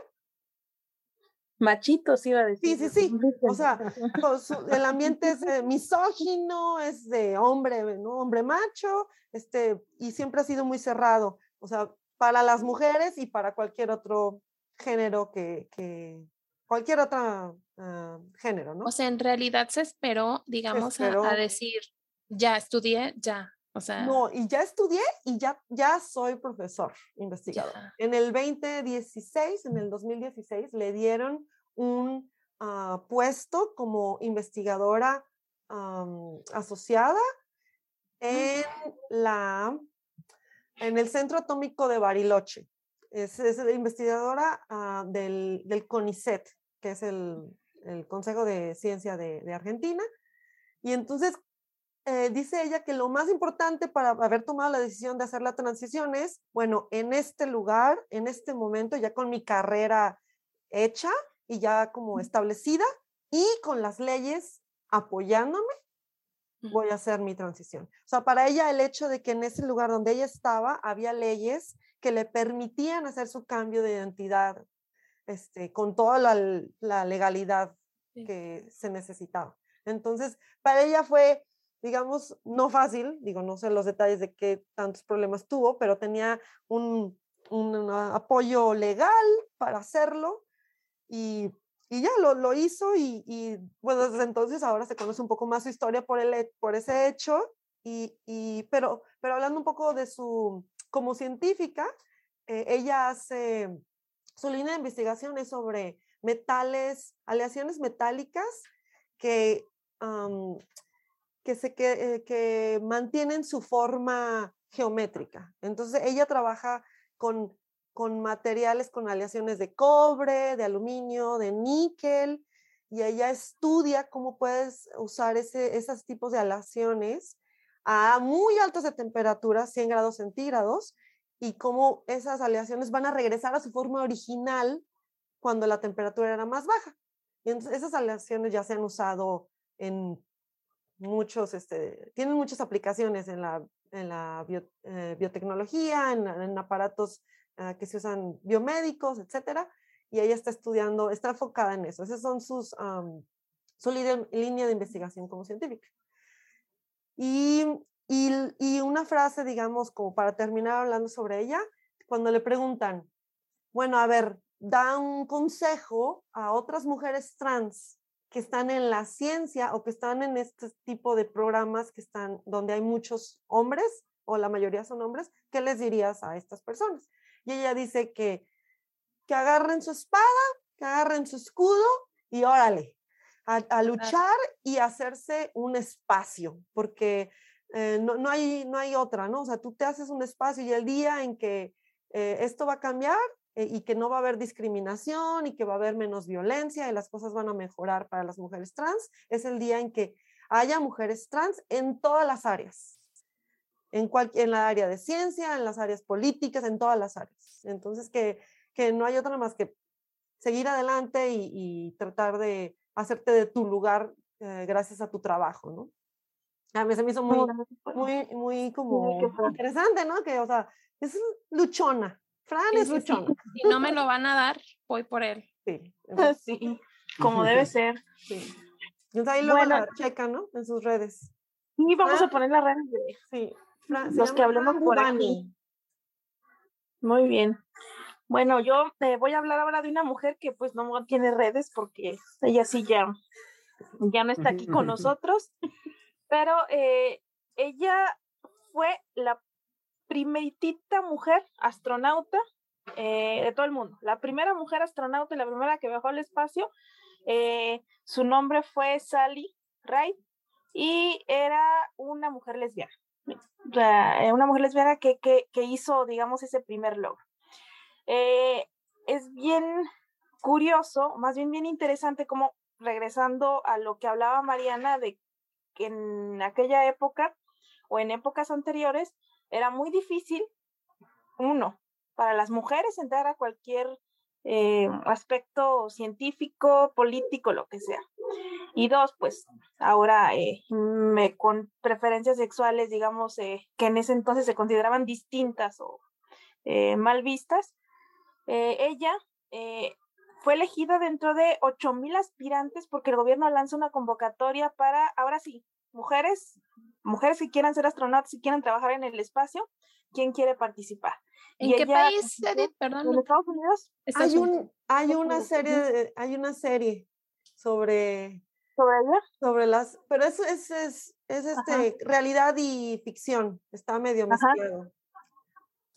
machitos, iba a decir. Sí, sí, sí. O sea, *laughs* pues, el ambiente es eh, misógino, es de hombre, ¿no? Hombre macho, este, y siempre ha sido muy cerrado. O sea, para las mujeres y para cualquier otro género que, que cualquier otro ah, género, ¿no? O sea, en realidad se esperó, digamos, A, decir, ya estudié, ya. O sea, no, y ya estudié y ya, ya soy profesor investigador. En el 2016, en el 2016, le dieron un ah, puesto como investigadora asociada mm. en, la, en el Centro Atómico de Bariloche. Es, es investigadora ah, del, del, CONICET, que es el, el Consejo de Ciencia de, de Argentina. Y entonces eh, dice ella que lo más importante para haber tomado la decisión de hacer la transición es, bueno, en este lugar, en este momento, ya con mi carrera hecha, y ya como establecida y con las leyes apoyándome, voy a hacer mi transición. O sea, para ella el hecho de que en ese lugar donde ella estaba había leyes que le permitían hacer su cambio de identidad este, con toda la, la legalidad que se necesitaba. Entonces, para ella fue, digamos, no fácil, digo, no sé los detalles de qué tantos problemas tuvo, pero tenía un, un apoyo legal para hacerlo y, y ya lo, lo hizo y, y, bueno, desde entonces ahora se conoce un poco más su historia por, el, por ese hecho, y, y pero, pero hablando un poco de su, como científica, eh, ella hace, su línea de investigación es sobre metales, aleaciones metálicas que, que, se, que, eh, que mantienen su forma geométrica. Entonces ella trabaja con con materiales con aleaciones de cobre, de aluminio, de níquel, y ella estudia cómo puedes usar ese, esos tipos de aleaciones a muy altas de temperatura, 100 grados centígrados, y cómo esas aleaciones van a regresar a su forma original cuando la temperatura era más baja. Entonces esas aleaciones ya se han usado en muchos, este, tienen muchas aplicaciones en la, en la eh, biotecnología, en, en aparatos Ah, que se usan biomédicos, etcétera, y ella está estudiando, está enfocada en eso. Esas son sus, su línea de investigación como científica. Y, y, y, una frase, digamos, como para terminar hablando sobre ella, cuando le preguntan, bueno, a ver, da un consejo a otras mujeres trans que están en la ciencia o que están en este tipo de programas que están donde hay muchos hombres o la mayoría son hombres, ¿qué les dirías a estas personas? Y ella dice que, que agarren su espada, que agarren su escudo y órale, a, luchar y hacerse un espacio, porque eh, no, no, hay, no hay otra, ¿no? O sea, tú te haces un espacio y el día en que eh, esto va a cambiar eh, y que no va a haber discriminación y que va a haber menos violencia y las cosas van a mejorar para las mujeres trans, es el día en que haya mujeres trans en todas las áreas, en, cual, en la área de ciencia, en las áreas políticas, en todas las áreas. Entonces, que, que no hay otra más que seguir adelante y, tratar de hacerte de tu lugar gracias a tu trabajo, ¿no? A mí se me hizo muy, muy, muy como interesante, ¿no? Que, o sea, es luchona. Fran es. *laughs* Si no me lo van a dar, voy por él. Sí, sí como debe ser. Sí. Entonces ahí lo bueno, la checa, ¿no? En sus redes. Sí, vamos a poner las redes de sí. los que hablemos por aquí. Muy bien. Bueno, yo te voy a hablar ahora de una mujer que pues no tiene redes porque ella sí ya, ya no está aquí con nosotros pero eh, ella fue la primeritita mujer astronauta eh, de todo el mundo, la primera mujer astronauta y la primera que viajó al espacio. Eh, su nombre fue Sally Ride y era una mujer lesbiana, una mujer lesbiana que, que, que hizo, digamos, ese primer logro. es bien curioso, más bien bien interesante como regresando a lo que hablaba Mariana de que en aquella época o en épocas anteriores era muy difícil, uno, para las mujeres entrar a cualquier eh, aspecto científico, político, lo que sea. Y dos, pues ahora eh, con preferencias sexuales, digamos, eh, que en ese entonces se consideraban distintas o mal vistas, ella fue elegida dentro de 8.000 aspirantes porque el gobierno lanza una convocatoria para, ahora sí, mujeres, mujeres que quieran ser astronautas y quieran trabajar en el espacio, ¿quién quiere participar? ¿En qué país, Edith? Perdón. ¿En Estados Unidos? Hay, un, hay una serie, hay una serie sobre... ¿Sobre ella? Sobre las, pero eso es, es, es este, realidad y ficción, está medio mezclado.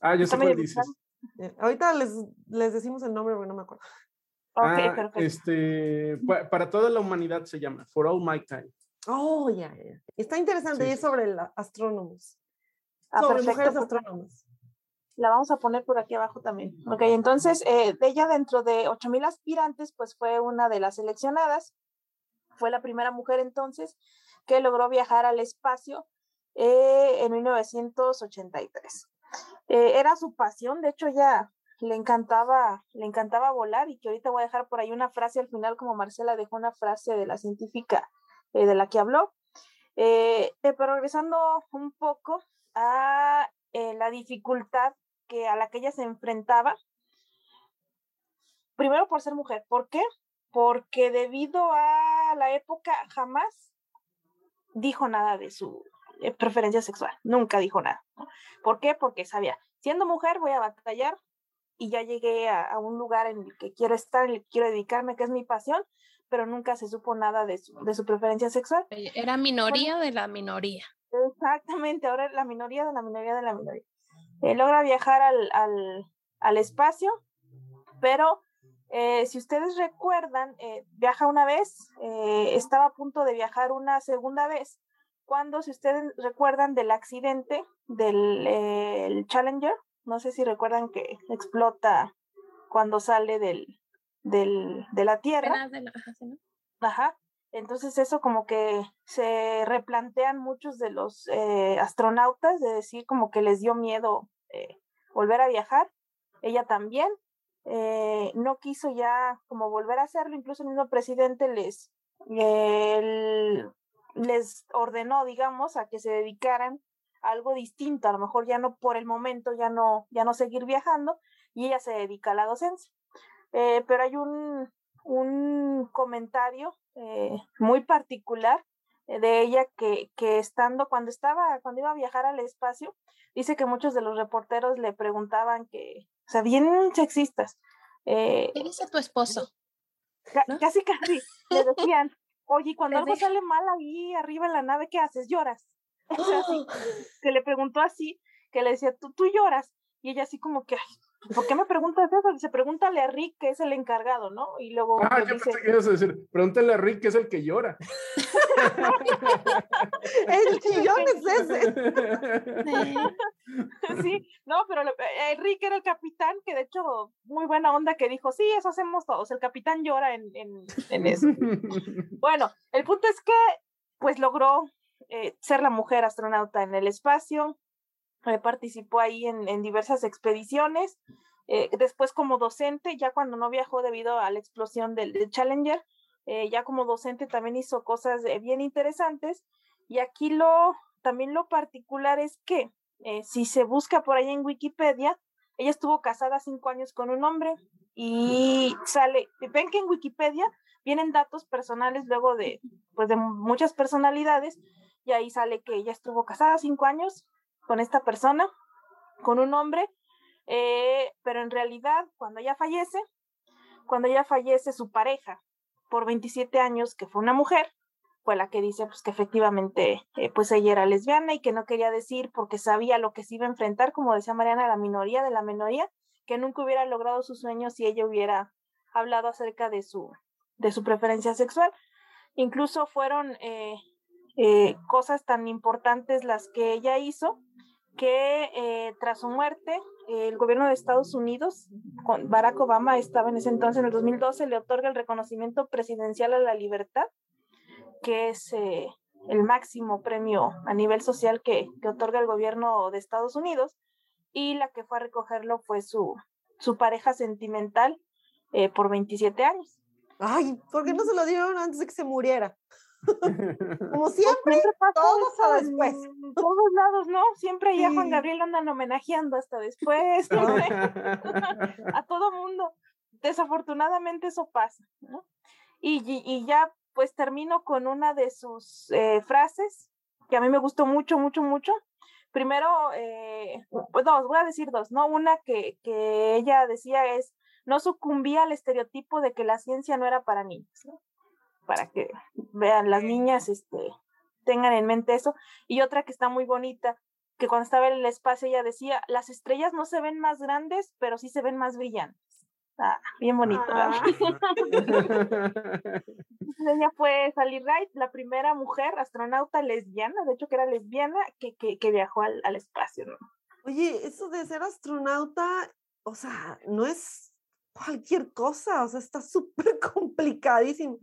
Ah, yo sé cuál dices. Eh, ahorita les, les decimos el nombre porque no me acuerdo. Ah, este, para toda la humanidad se llama For All My Time. Oh, ya, ya. Está interesante y es sobre los astrónomos. Ah, sobre mujeres astrónomos. La vamos a poner por aquí abajo también. Ok, entonces, eh, ella dentro de 8.000 aspirantes, pues fue una de las seleccionadas. Fue la primera mujer entonces que logró viajar al espacio eh, en 1983. Eh, era su pasión, de hecho ya le encantaba, le encantaba volar y que ahorita voy a dejar por ahí una frase al final, como Marcela dejó una frase de la científica eh, de la que habló. Eh, eh, pero regresando un poco a la dificultad que, a la que ella se enfrentaba, primero por ser mujer. ¿Por qué? Porque debido a la época jamás dijo nada de su preferencia sexual, nunca dijo nada. ¿Por qué? Porque sabía, siendo mujer voy a batallar y ya llegué a, un lugar en el que quiero estar, en el que quiero dedicarme, que es mi pasión, pero nunca se supo nada de su, de su preferencia sexual. Era minoría de la minoría. Exactamente, ahora la minoría de la minoría de la minoría. Eh, logra viajar al, al, al, espacio, pero eh, si ustedes recuerdan, eh, viaja una vez, estaba a punto de viajar una segunda vez, cuando, si ustedes recuerdan del accidente del Challenger, no sé si recuerdan que explota cuando sale del, del, de la Tierra. Ajá. Entonces eso como que se replantean muchos de los eh, astronautas de decir como que les dio miedo eh, volver a viajar. Ella también eh, no quiso ya como volver a hacerlo. Incluso el mismo presidente les, les ordenó, digamos, a que se dedicaran algo distinto, a lo mejor ya no por el momento, ya no, ya no seguir viajando, y ella se dedica a la docencia. Eh, pero hay un, un comentario eh, muy particular eh, de ella que, que estando, cuando estaba, cuando iba a viajar al espacio, dice que muchos de los reporteros le preguntaban que, o sea, bien sexistas. ¿Qué dice tu esposo? Casi, casi, le decían, oye, cuando algo sale mal ahí arriba en la nave, ¿qué haces? Lloras. *laughs* que le preguntó así, que le decía, tú, tú lloras. Y ella así como que, ¿por qué me preguntas eso? Dice, pregúntale a Rick, que es el encargado, ¿no? Y luego... Ah, yo pensé que ibas a decir, pregúntale a Rick, que es el que llora. *laughs* el chillón es ese. Sí. no, pero eh, Enrique era el capitán, que de hecho, muy buena onda, que dijo, sí, eso hacemos todos. El capitán llora en, en, *laughs* eso. bueno, el punto es que, pues logró eh, ser la mujer astronauta en el espacio, eh, participó ahí en, diversas expediciones. después como docente, ya cuando no viajó debido a la explosión del Challenger, eh, ya como docente también hizo cosas eh, bien interesantes. Y aquí lo, también lo particular es que eh, si se busca por ahí en Wikipedia, ella estuvo casada cinco años con un hombre y sale, ven que en Wikipedia vienen datos personales luego de, pues de muchas personalidades y ahí sale que ella estuvo casada cinco años con esta persona, con un hombre, pero en realidad cuando ella fallece, cuando ella fallece su pareja, por 27 años, que fue una mujer, fue la que dice pues que efectivamente eh, pues ella era lesbiana y que no quería decir porque sabía lo que se iba a enfrentar, como decía Mariana, la minoría de la minoría, que nunca hubiera logrado sus sueños si ella hubiera hablado acerca de su, de su preferencia sexual. Incluso fueron eh, eh, cosas tan importantes las que ella hizo que eh, tras su muerte, el gobierno de Estados Unidos, con Barack Obama estaba en ese entonces, en el 2012, le otorga el reconocimiento presidencial a la libertad, que es eh, el máximo premio a nivel social que, que, otorga el gobierno de Estados Unidos, y la que fue a recogerlo fue su, su pareja sentimental eh, por 27 años. Ay, ¿por qué no se lo dieron antes de que se muriera? Como *laughs* siempre, todos a después. En todos lados, ¿no? Siempre ya Juan Gabriel andan homenajeando hasta después. *laughs* a todo mundo. Desafortunadamente eso pasa, ¿no? Y, y, ya pues termino con una de sus eh, frases que a mí me gustó mucho, mucho, mucho. Primero, eh, pues dos, voy a decir dos, ¿no? Una que, que ella decía es, no sucumbía al estereotipo de que la ciencia no era para niños, ¿no? Para que vean las niñas, este, tengan en mente eso. Y otra que está muy bonita, que cuando estaba en el espacio ella decía, las estrellas no se ven más grandes, pero sí se ven más brillantes. Ah, bien bonito. Ah. *laughs* ella fue Sally Ride, la primera mujer astronauta lesbiana, de hecho que era lesbiana, que, que, que viajó al, al espacio. ¿no? Oye, eso de ser astronauta, o sea, no es cualquier cosa, o sea, está súper *laughs* complicadísimo.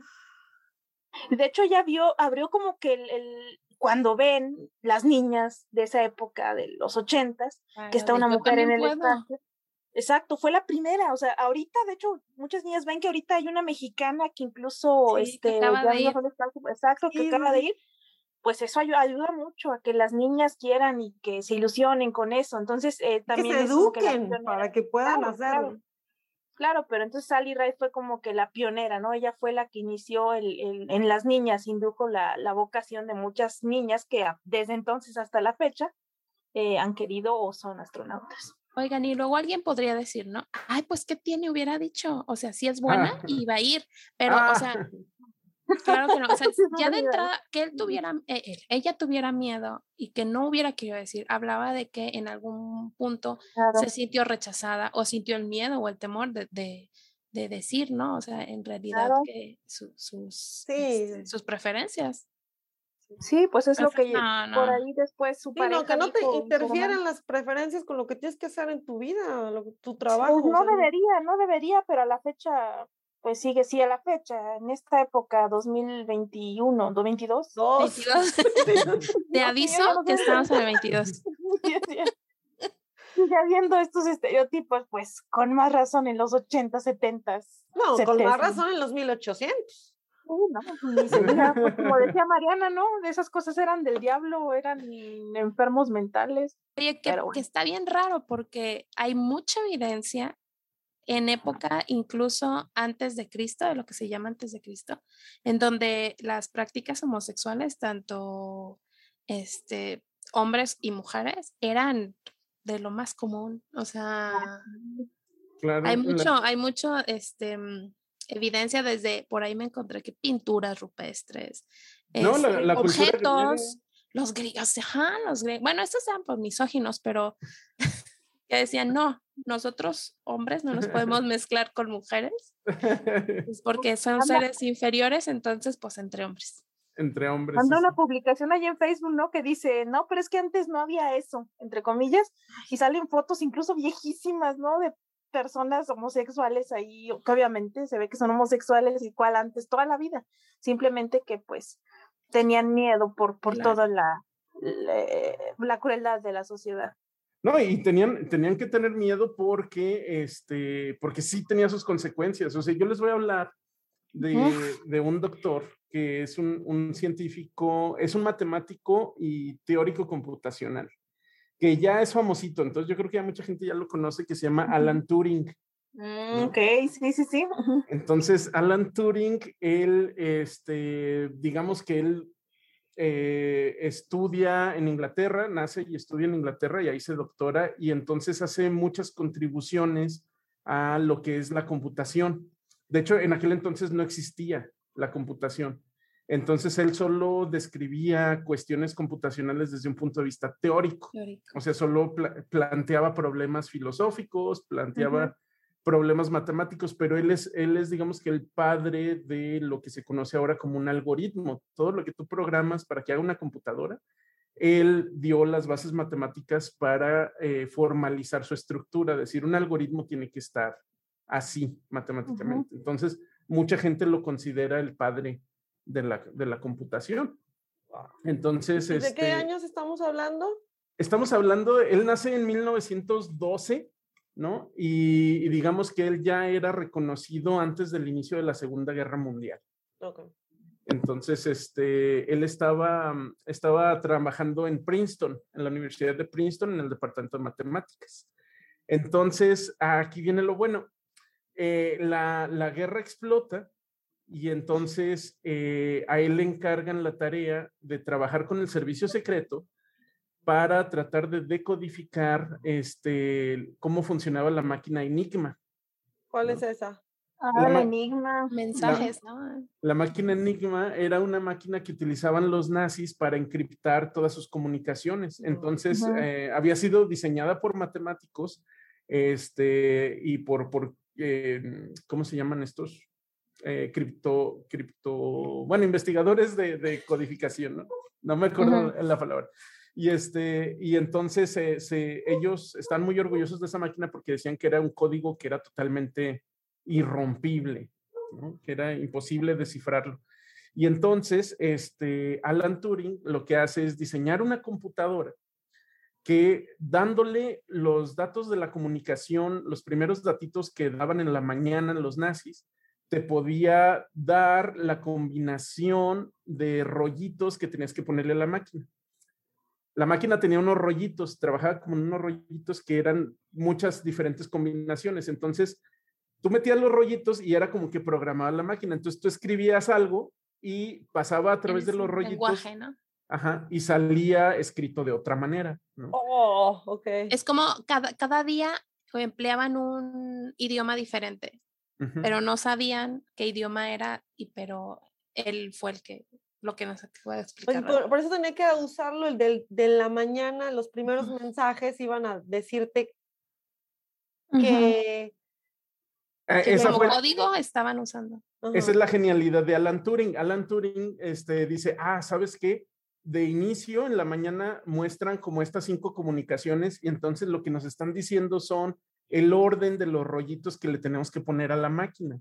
De hecho, ya vio, abrió como que el, cuando ven las niñas de esa época, de los ochentas, que está una mujer en el espacio. Exacto, fue la primera, o sea, ahorita, de hecho, muchas niñas ven que ahorita hay una mexicana que incluso, este, acaba de ir. exacto, que acaba de ir, pues eso ayuda, ayuda, mucho a que las niñas quieran y que se ilusionen con eso, entonces eh, también... Que se eduquen para que puedan hacerlo. Claro, pero entonces Sally Ride fue como que la pionera, ¿no? Ella fue la que inició el, en las niñas, indujo la, la, vocación de muchas niñas que desde entonces hasta la fecha eh, han querido o son astronautas. Oigan, y luego alguien podría decir, ¿no? Ay, pues, ¿qué tiene? Hubiera dicho, o sea, si es buena, ah. iba a ir, pero, o sea. *laughs* Claro que no. O sea, *laughs* ya de entrada, que él tuviera, e, ella tuviera miedo y que no hubiera querido decir, hablaba de que en algún punto se sintió rechazada o sintió el miedo o el temor de, de, de decir, ¿no? O sea, en realidad que sus, este, sus preferencias. Sí, pues es lo que por ahí después su pareja que no te interfieran las preferencias con lo que tienes que hacer en tu vida, tu trabajo. Pues no debería, no debería, pero a la fecha pues sigue, sí, a la fecha, en esta época, 2021, 2022. Dos. Te aviso que estamos en el 22. *laughs* ya viendo estos estereotipos, pues con más razón en los 80, 70. No, con más razón en los 1800. no, pues, pues, como decía Mariana, ¿no? Esas cosas eran del diablo, eran enfermos mentales. Oye, que, que está bien raro porque hay mucha evidencia en época incluso antes de Cristo, de lo que se llama antes de Cristo, en donde las prácticas homosexuales, tanto este, hombres y mujeres, eran de lo más común. O sea, hay mucho, hay mucho este, mm, evidencia desde, por ahí me encontré que pinturas rupestres, este, objetos, los griegos, ajá, los griegos, bueno, estos eran por misóginos, pero *laughs* *laughs* que decían, no, nosotros hombres no nos *laughs* podemos mezclar con mujeres, pues *laughs* porque son seres inferiores, entonces pues entre hombres. entre hombres. Mandó una publicación ahí en Facebook, ¿no? Que dice, no, pero es que antes no había eso, entre comillas, y salen fotos incluso viejísimas, ¿no? De personas homosexuales ahí, que obviamente se ve que son homosexuales igual antes, toda la vida, simplemente que pues tenían miedo por, por toda la, la, crueldad de la sociedad. No, y tenían, tenían que tener miedo porque, este, porque sí tenía sus consecuencias. O sea, yo les voy a hablar de, de un doctor que es un, un, científico, es un matemático y teórico computacional, que ya es famosito, entonces yo creo que ya mucha gente ya lo conoce, que se llama Alan Turing. Mm, ok, sí, sí, sí. Entonces, Alan Turing, él, este, digamos que él eh, estudia en Inglaterra, nace y estudia en Inglaterra y ahí se doctora y entonces hace muchas contribuciones a lo que es la computación. De hecho, en aquel entonces no existía la computación. Entonces él solo describía cuestiones computacionales desde un punto de vista teórico. O sea, solo planteaba problemas filosóficos, planteaba problemas matemáticos, pero él es, él es, digamos que el padre de lo que se conoce ahora como un algoritmo. Todo lo que tú programas para que haga una computadora, él dio las bases matemáticas para eh, formalizar su estructura, es decir, un algoritmo tiene que estar así matemáticamente. Entonces, mucha gente lo considera el padre de la, de la computación. Entonces, ¿de qué este años estamos hablando? Estamos hablando, él nace en 1912, ¿no? Y, digamos que él ya era reconocido antes del inicio de la Segunda Guerra Mundial. Okay. Entonces, este, él estaba, estaba trabajando en Princeton, en la Universidad de Princeton, en el Departamento de Matemáticas. Entonces, aquí viene lo bueno. Eh, la, guerra explota y entonces eh, a él le encargan la tarea de trabajar con el servicio secreto para tratar de decodificar este, cómo funcionaba la máquina Enigma. ¿Cuál es esa? Ah, la Enigma. Mensajes, ¿no? La máquina Enigma era una máquina que utilizaban los nazis para encriptar todas sus comunicaciones. Entonces, eh, había sido diseñada por matemáticos este, y por, por eh, ¿cómo se llaman estos? Eh, cripto, cripto, bueno, investigadores de, codificación, ¿no? No me acuerdo la palabra. Y, este, y entonces ellos están muy orgullosos de esa máquina porque decían que era un código que era totalmente irrompible, que era imposible descifrarlo. Y entonces este, Alan Turing lo que hace es diseñar una computadora que dándole los datos de la comunicación, los primeros datitos que daban en la mañana los nazis, te podía dar la combinación de rollitos que tenías que ponerle a la máquina la máquina tenía unos rollitos, trabajaba como en unos rollitos que eran muchas diferentes combinaciones. Entonces, tú metías los rollitos y era como que programaba la máquina. Entonces, tú escribías algo y pasaba a través de los rollitos. Ajá, y salía escrito de otra manera. Oh, ok. Es como cada, cada día empleaban un idioma diferente, pero no sabían qué idioma era, y pero él fue el que lo que nos acaba de explicar. por, eso tenía que usarlo el del, de la mañana, los primeros mensajes iban a decirte que... Uh que código estaban usando. Esa es la genialidad de Alan Turing. Alan Turing este, dice, ah, ¿sabes qué? De inicio, en la mañana muestran como estas cinco comunicaciones y entonces lo que nos están diciendo son el orden de los rollitos que le tenemos que poner a la máquina.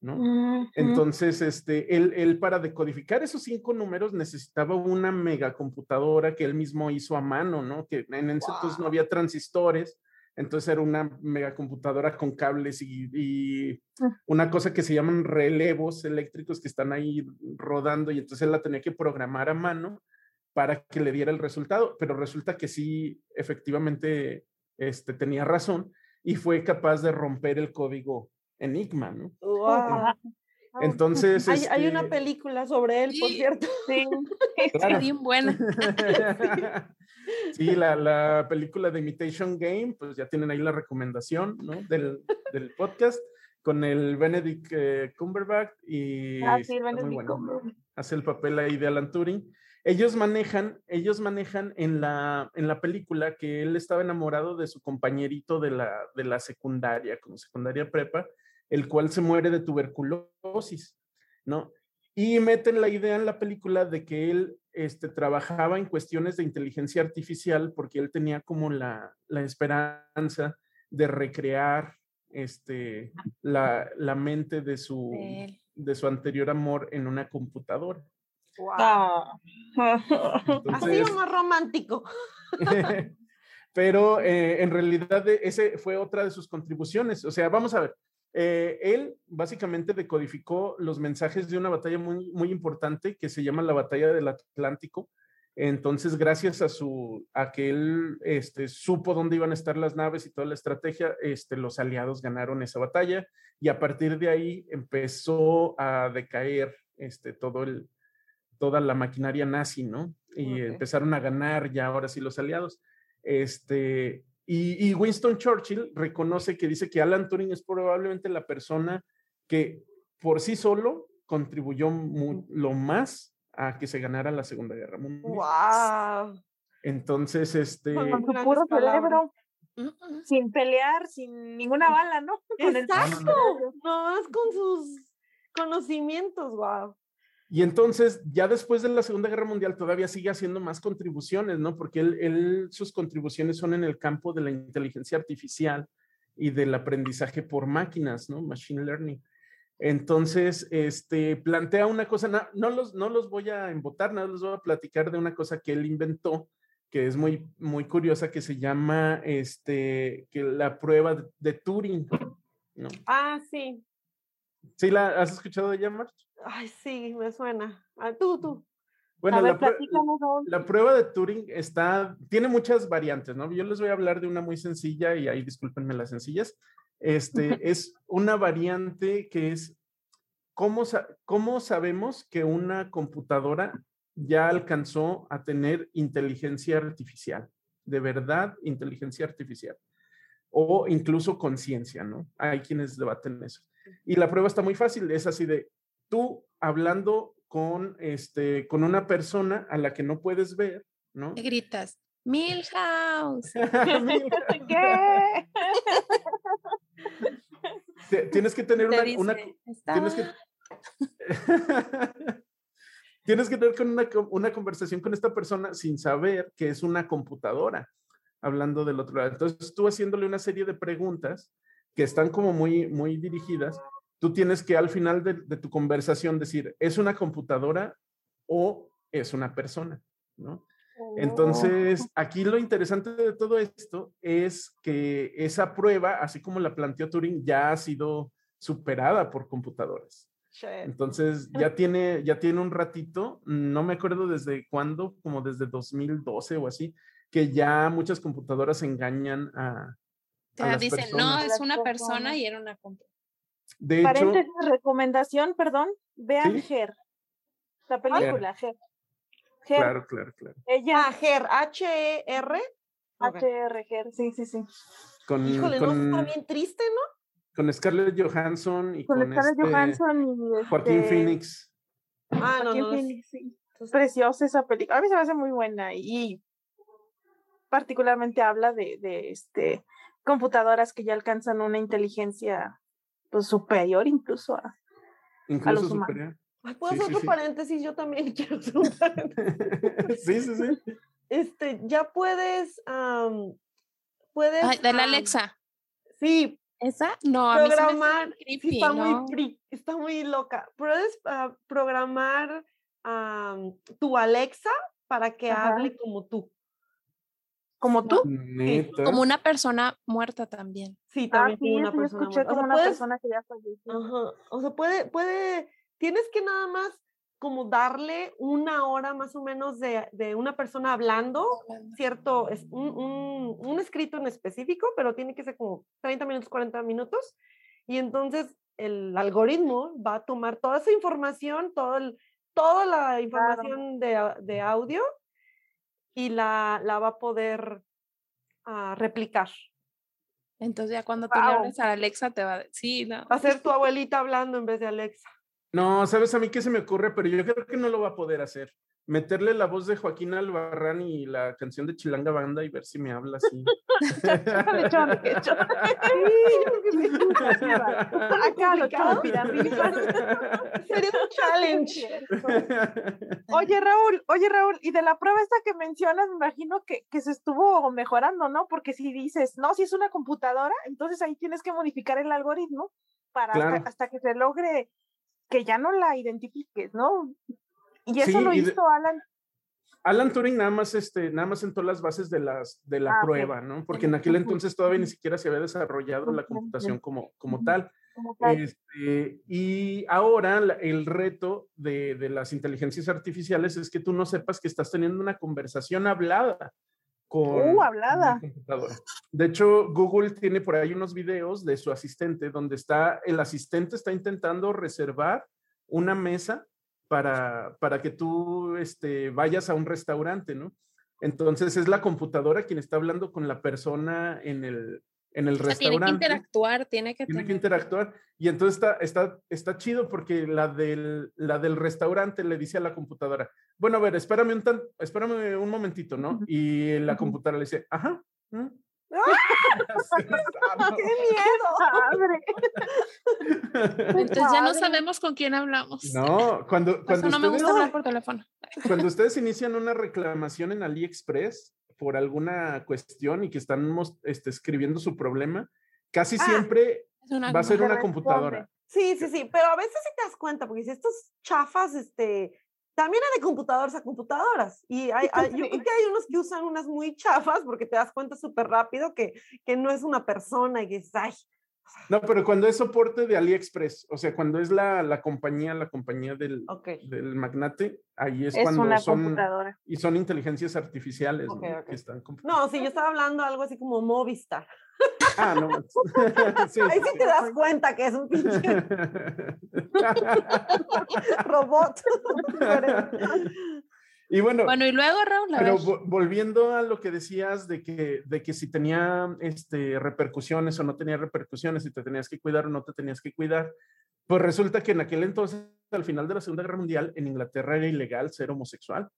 ¿No? Entonces, este, él, él, para decodificar esos cinco números necesitaba una megacomputadora que él mismo hizo a mano, ¿no? Que en ese entonces no había transistores, entonces era una megacomputadora con cables y, ah. una cosa que se llaman relevos eléctricos que están ahí rodando y entonces él la tenía que programar a mano para que le diera el resultado, pero resulta que sí, efectivamente, este, tenía razón y fue capaz de romper el código Enigma, ¿no? Entonces. Hay, hay, una este película sobre él, por cierto. Sí, *laughs* bien buena. *laughs* sí, la, la, película de Imitation Game, pues ya tienen ahí la recomendación, ¿no? Del, del podcast con el Benedict eh, Cumberbatch y ah, sí, Benedict hace el papel ahí de Alan Turing. Ellos manejan, ellos manejan en la, en la película que él estaba enamorado de su compañerito de la, de la secundaria, como secundaria prepa, el cual se muere de tuberculosis, ¿no? Y meten la idea en la película de que él este, trabajaba en cuestiones de inteligencia artificial porque él tenía como la, la esperanza de recrear este, la, la mente de su, de su anterior amor en una computadora. Wow. Ah. Así más romántico. *laughs* pero eh, en realidad ese fue otra de sus contribuciones. O sea, vamos a ver, eh, él básicamente decodificó los mensajes de una batalla muy, muy importante que se llama la batalla del Atlántico. Entonces, gracias a su a que él este, supo dónde iban a estar las naves y toda la estrategia, este, los aliados ganaron esa batalla y a partir de ahí empezó a decaer este, todo el, toda la maquinaria nazi, ¿no? Y empezaron a ganar ya ahora sí los aliados. Este, y, Winston Churchill reconoce que dice que Alan Turing es probablemente la persona que por sí solo contribuyó lo más a que se ganara la Segunda Guerra Mundial. ¡Wow! Entonces, este... Con su puro cerebro. Sin pelear, sin ninguna bala, ¿no? *laughs* Exacto, no, es con sus conocimientos, wow. Y entonces, ya después de la Segunda Guerra Mundial, todavía sigue haciendo más contribuciones, ¿no? Porque él, sus contribuciones son en el campo de la inteligencia artificial y del aprendizaje por máquinas, ¿no? Machine learning. Entonces, este, plantea una cosa, no, los, no los voy a embotar, nada, les voy a platicar de una cosa que él inventó, que es muy, muy curiosa, que se llama, este, que la prueba de, Turing, ¿no? Ah, sí. ¿Sí la has escuchado de ella, March? Ay, sí, me suena. Ah, tú, tú. Bueno, la, la, prueba de Turing está, tiene muchas variantes, ¿no? Yo les voy a hablar de una muy sencilla y ahí discúlpenme las sencillas. Este *laughs* es una variante que es ¿cómo, cómo sabemos que una computadora ya alcanzó a tener inteligencia artificial, de verdad inteligencia artificial, o incluso conciencia, ¿no? Hay quienes debaten eso. Y la prueba está muy fácil, es así de, tú hablando con, este, con una persona a la que no puedes ver, ¿no? ¿Qué gritas, Milhouse. *laughs* *laughs* ¿Qué? tienes que tener una, tienes que *laughs* tienes que tener una, una, conversación con esta persona sin saber que es una computadora hablando del otro lado. Entonces tú haciéndole una serie de preguntas que están como muy, muy dirigidas tú tienes que al final de, tu conversación decir, ¿es una computadora o es una persona? ¿no? Oh. Entonces, aquí lo interesante de todo esto es que esa prueba, así como la planteó Turing, ya ha sido superada por computadoras. Entonces, *laughs* ya tiene, ya tiene un ratito, no me acuerdo desde cuándo, como desde 2012 o así, que ya muchas computadoras engañan a... a dicen, no, es una persona y era una computadora. De Paréntesis, recomendación, perdón, vean Ger, la película Ger. Claro, claro, claro. Ella, ah, Ger, H-E-R. H-E-R, Ger, sí, sí, sí. Con, Híjole, no, está bien triste, ¿no? Con Scarlett Johansson y con, Scarlett este Johansson y Joaquín este Phoenix. Ah, no, no. Phoenix, sí. Preciosa esa película. A mí se me hace muy buena y particularmente habla de, de este computadoras que ya alcanzan una inteligencia pues, superior incluso a, incluso superior. ¿Puedo hacer otro paréntesis? Yo también *laughs* quiero hacer un paréntesis. *laughs* sí, sí, sí. Este, ya puedes, puedes. Ay, de la Alexa. Sí. ¿Esa? No, programar, a mí creepy, está, muy, está muy loca. Puedes uh, programar tu Alexa para que hable como tú. ¿Como tú? Como una persona muerta también. Sí, también ah, una persona escuché como una persona que ya falleció. Ajá. O sea, puede, puede, tienes que nada más como darle una hora más o menos de, de una persona hablando, cierto, es un, un, un, escrito en específico, pero tiene que ser como 30 minutos, 40 minutos, y entonces el algoritmo va a tomar toda esa información, todo el, toda la información de, de, audio y la, la va a poder uh, replicar. Entonces ya cuando tú le hablas a Alexa te va a decir, Va a ser tu abuelita hablando en vez de Alexa. *laughs* No, sabes a mí qué se me ocurre, pero yo creo que no lo va a poder hacer meterle la voz de Joaquín Albarrán y la canción de Chilanga Banda y ver si me habla así. Sería un challenge. *laughs* Oye, Raúl, oye, Raúl, y de la prueba esta que mencionas, me imagino que, que se estuvo mejorando, ¿no? Porque si dices, no, si es una computadora, entonces ahí tienes que modificar el algoritmo para hasta que se logre que ya no la identifiques, ¿no? Y eso lo hizo Alan. Alan Turing nada más, este, nada más sentó las bases de, las, de la ah, prueba, ¿no? Porque en aquel entonces todavía ni siquiera se había desarrollado la computación como, como tal. Este, y ahora el reto de, de, las inteligencias artificiales es que tú no sepas que estás teniendo una conversación hablada con uh, hablada. computadora. De hecho, Google tiene por ahí unos videos de su asistente donde está, el asistente está intentando reservar una mesa para, para que tú este, vayas a un restaurante, ¿no? Entonces es la computadora quien está hablando con la persona en el, en el restaurante. Tiene que interactuar, tiene que... Tiene que interactuar. Y entonces está, está, está chido porque la del, la del restaurante le dice a la computadora, bueno, a ver, espérame un, tan, espérame un momentito, ¿no? Y la computadora le dice, ajá. *laughs* ¡Qué miedo! *laughs* Entonces ya no sabemos con quién hablamos. No, cuando, cuando no me gusta hablar por teléfono. Cuando *laughs* ustedes inician una reclamación en AliExpress por alguna cuestión y que están este, escribiendo su problema, casi ah, siempre va a ser una computadora. Sí, sí, sí, pero a veces sí te das cuenta, porque si estos chafas, este, también hay de computadoras a computadoras. Y *laughs* hay, yo creo que hay unos que usan unas muy chafas porque te das cuenta súper rápido que, que no es una persona y que es, ay. No, pero cuando es soporte de AliExpress, o sea, cuando es la, la compañía, la compañía del, del magnate, ahí es, cuando una son computadora. y son inteligencias artificiales ¿no? que están No, sí, yo estaba hablando algo así como Movistar. Ah, no. *laughs* *laughs* sí, Ahí sí, te das cuenta que es un pinche *laughs* robot. Y bueno, bueno, y luego, Raúl, pero volviendo a lo que decías de que, de que si tenía este, repercusiones o no tenía repercusiones, si te tenías que cuidar o no te tenías que cuidar, pues resulta que en aquel entonces, al final de la Segunda Guerra Mundial, en Inglaterra era ilegal ser homosexual.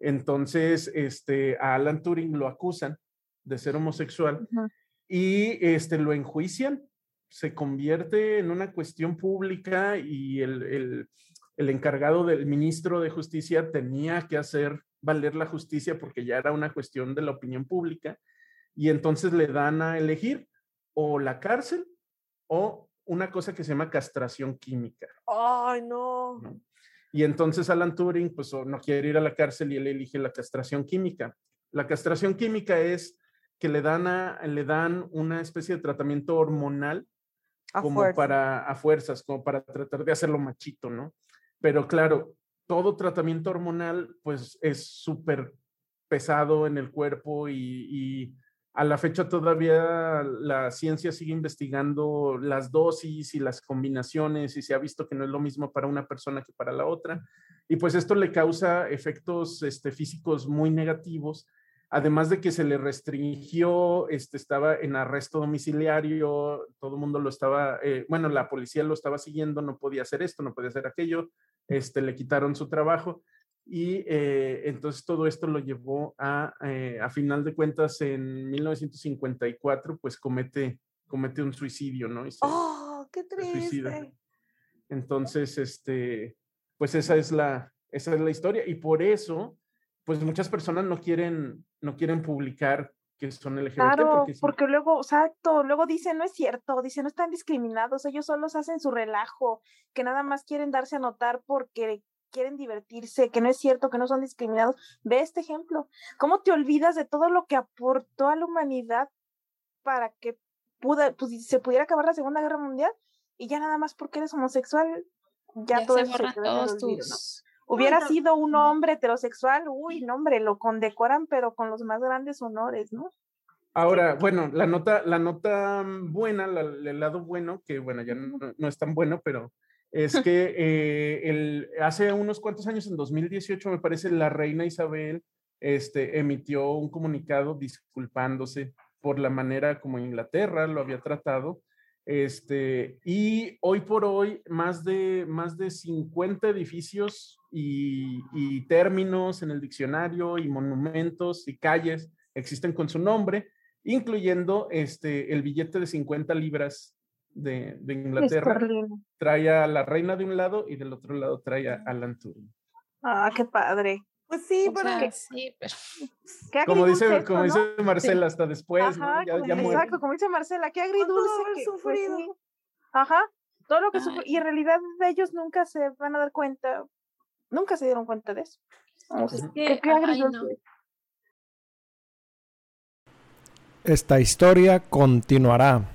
Entonces, este, a Alan Turing lo acusan de ser homosexual y este, lo enjuician, se convierte en una cuestión pública y el, encargado del ministro de justicia tenía que hacer valer la justicia porque ya era una cuestión de la opinión pública y entonces le dan a elegir o la cárcel o una cosa que se llama castración química. Ay, no. Y entonces Alan Turing, pues no quiere ir a la cárcel y él elige la castración química. La castración química es que le dan, le dan una especie de tratamiento hormonal como para a fuerzas, como para tratar de hacerlo machito, ¿no? Pero claro, todo tratamiento hormonal pues es súper pesado en el cuerpo y, a la fecha todavía la ciencia sigue investigando las dosis y las combinaciones y se ha visto que no es lo mismo para una persona que para la otra. Y pues esto le causa efectos este, físicos muy negativos además de que se le restringió, este, estaba en arresto domiciliario, todo el mundo lo estaba, eh, bueno, la policía lo estaba siguiendo, no podía hacer esto, no podía hacer aquello, este, le quitaron su trabajo y eh, entonces todo esto lo llevó a, eh, a final de cuentas, en 1954, pues comete, comete un suicidio, ¿no? ¡Oh, qué triste! Entonces, este, pues esa es la, esa es la historia y por eso pues muchas personas no quieren, no quieren publicar que son LGBT. Claro, porque, luego, exacto, luego dicen, no es cierto, dicen, no están discriminados, ellos solos hacen su relajo, que nada más quieren darse a notar porque quieren divertirse, que no es cierto, que no son discriminados. Ve este ejemplo, ¿cómo te olvidas de todo lo que aportó a la humanidad para que puda, pues, se pudiera acabar la Segunda Guerra Mundial? Y ya nada más porque eres homosexual, ya, todo se se todos tus... Hubiera sido un hombre heterosexual, uy, no, hombre, lo condecoran, pero con los más grandes honores, ¿no? Ahora, bueno, la nota, la nota buena, el lado bueno, que bueno, ya no, es tan bueno, pero es *laughs* que eh, el, hace unos cuantos años, en 2018, me parece, la reina Isabel este, emitió un comunicado disculpándose por la manera como Inglaterra lo había tratado Este, y hoy por hoy, más de, más de 50 edificios y, y, términos en el diccionario y monumentos y calles existen con su nombre, incluyendo este, el billete de 50 libras de, de Inglaterra. Trae a la reina de un lado y del otro lado trae a Alan Turing. Ah, qué padre. Pues sí, pero, sí, pero... *laughs* como dice, como dice Marcela, hasta después, ¿no? ya, como, exacto, como dice Marcela, qué agridulce que pues, sufrido. Ajá, todo lo que sufrió, y en realidad ellos nunca se van a dar cuenta, nunca se dieron cuenta de eso. Pues qué, qué agridulce. Esta historia continuará.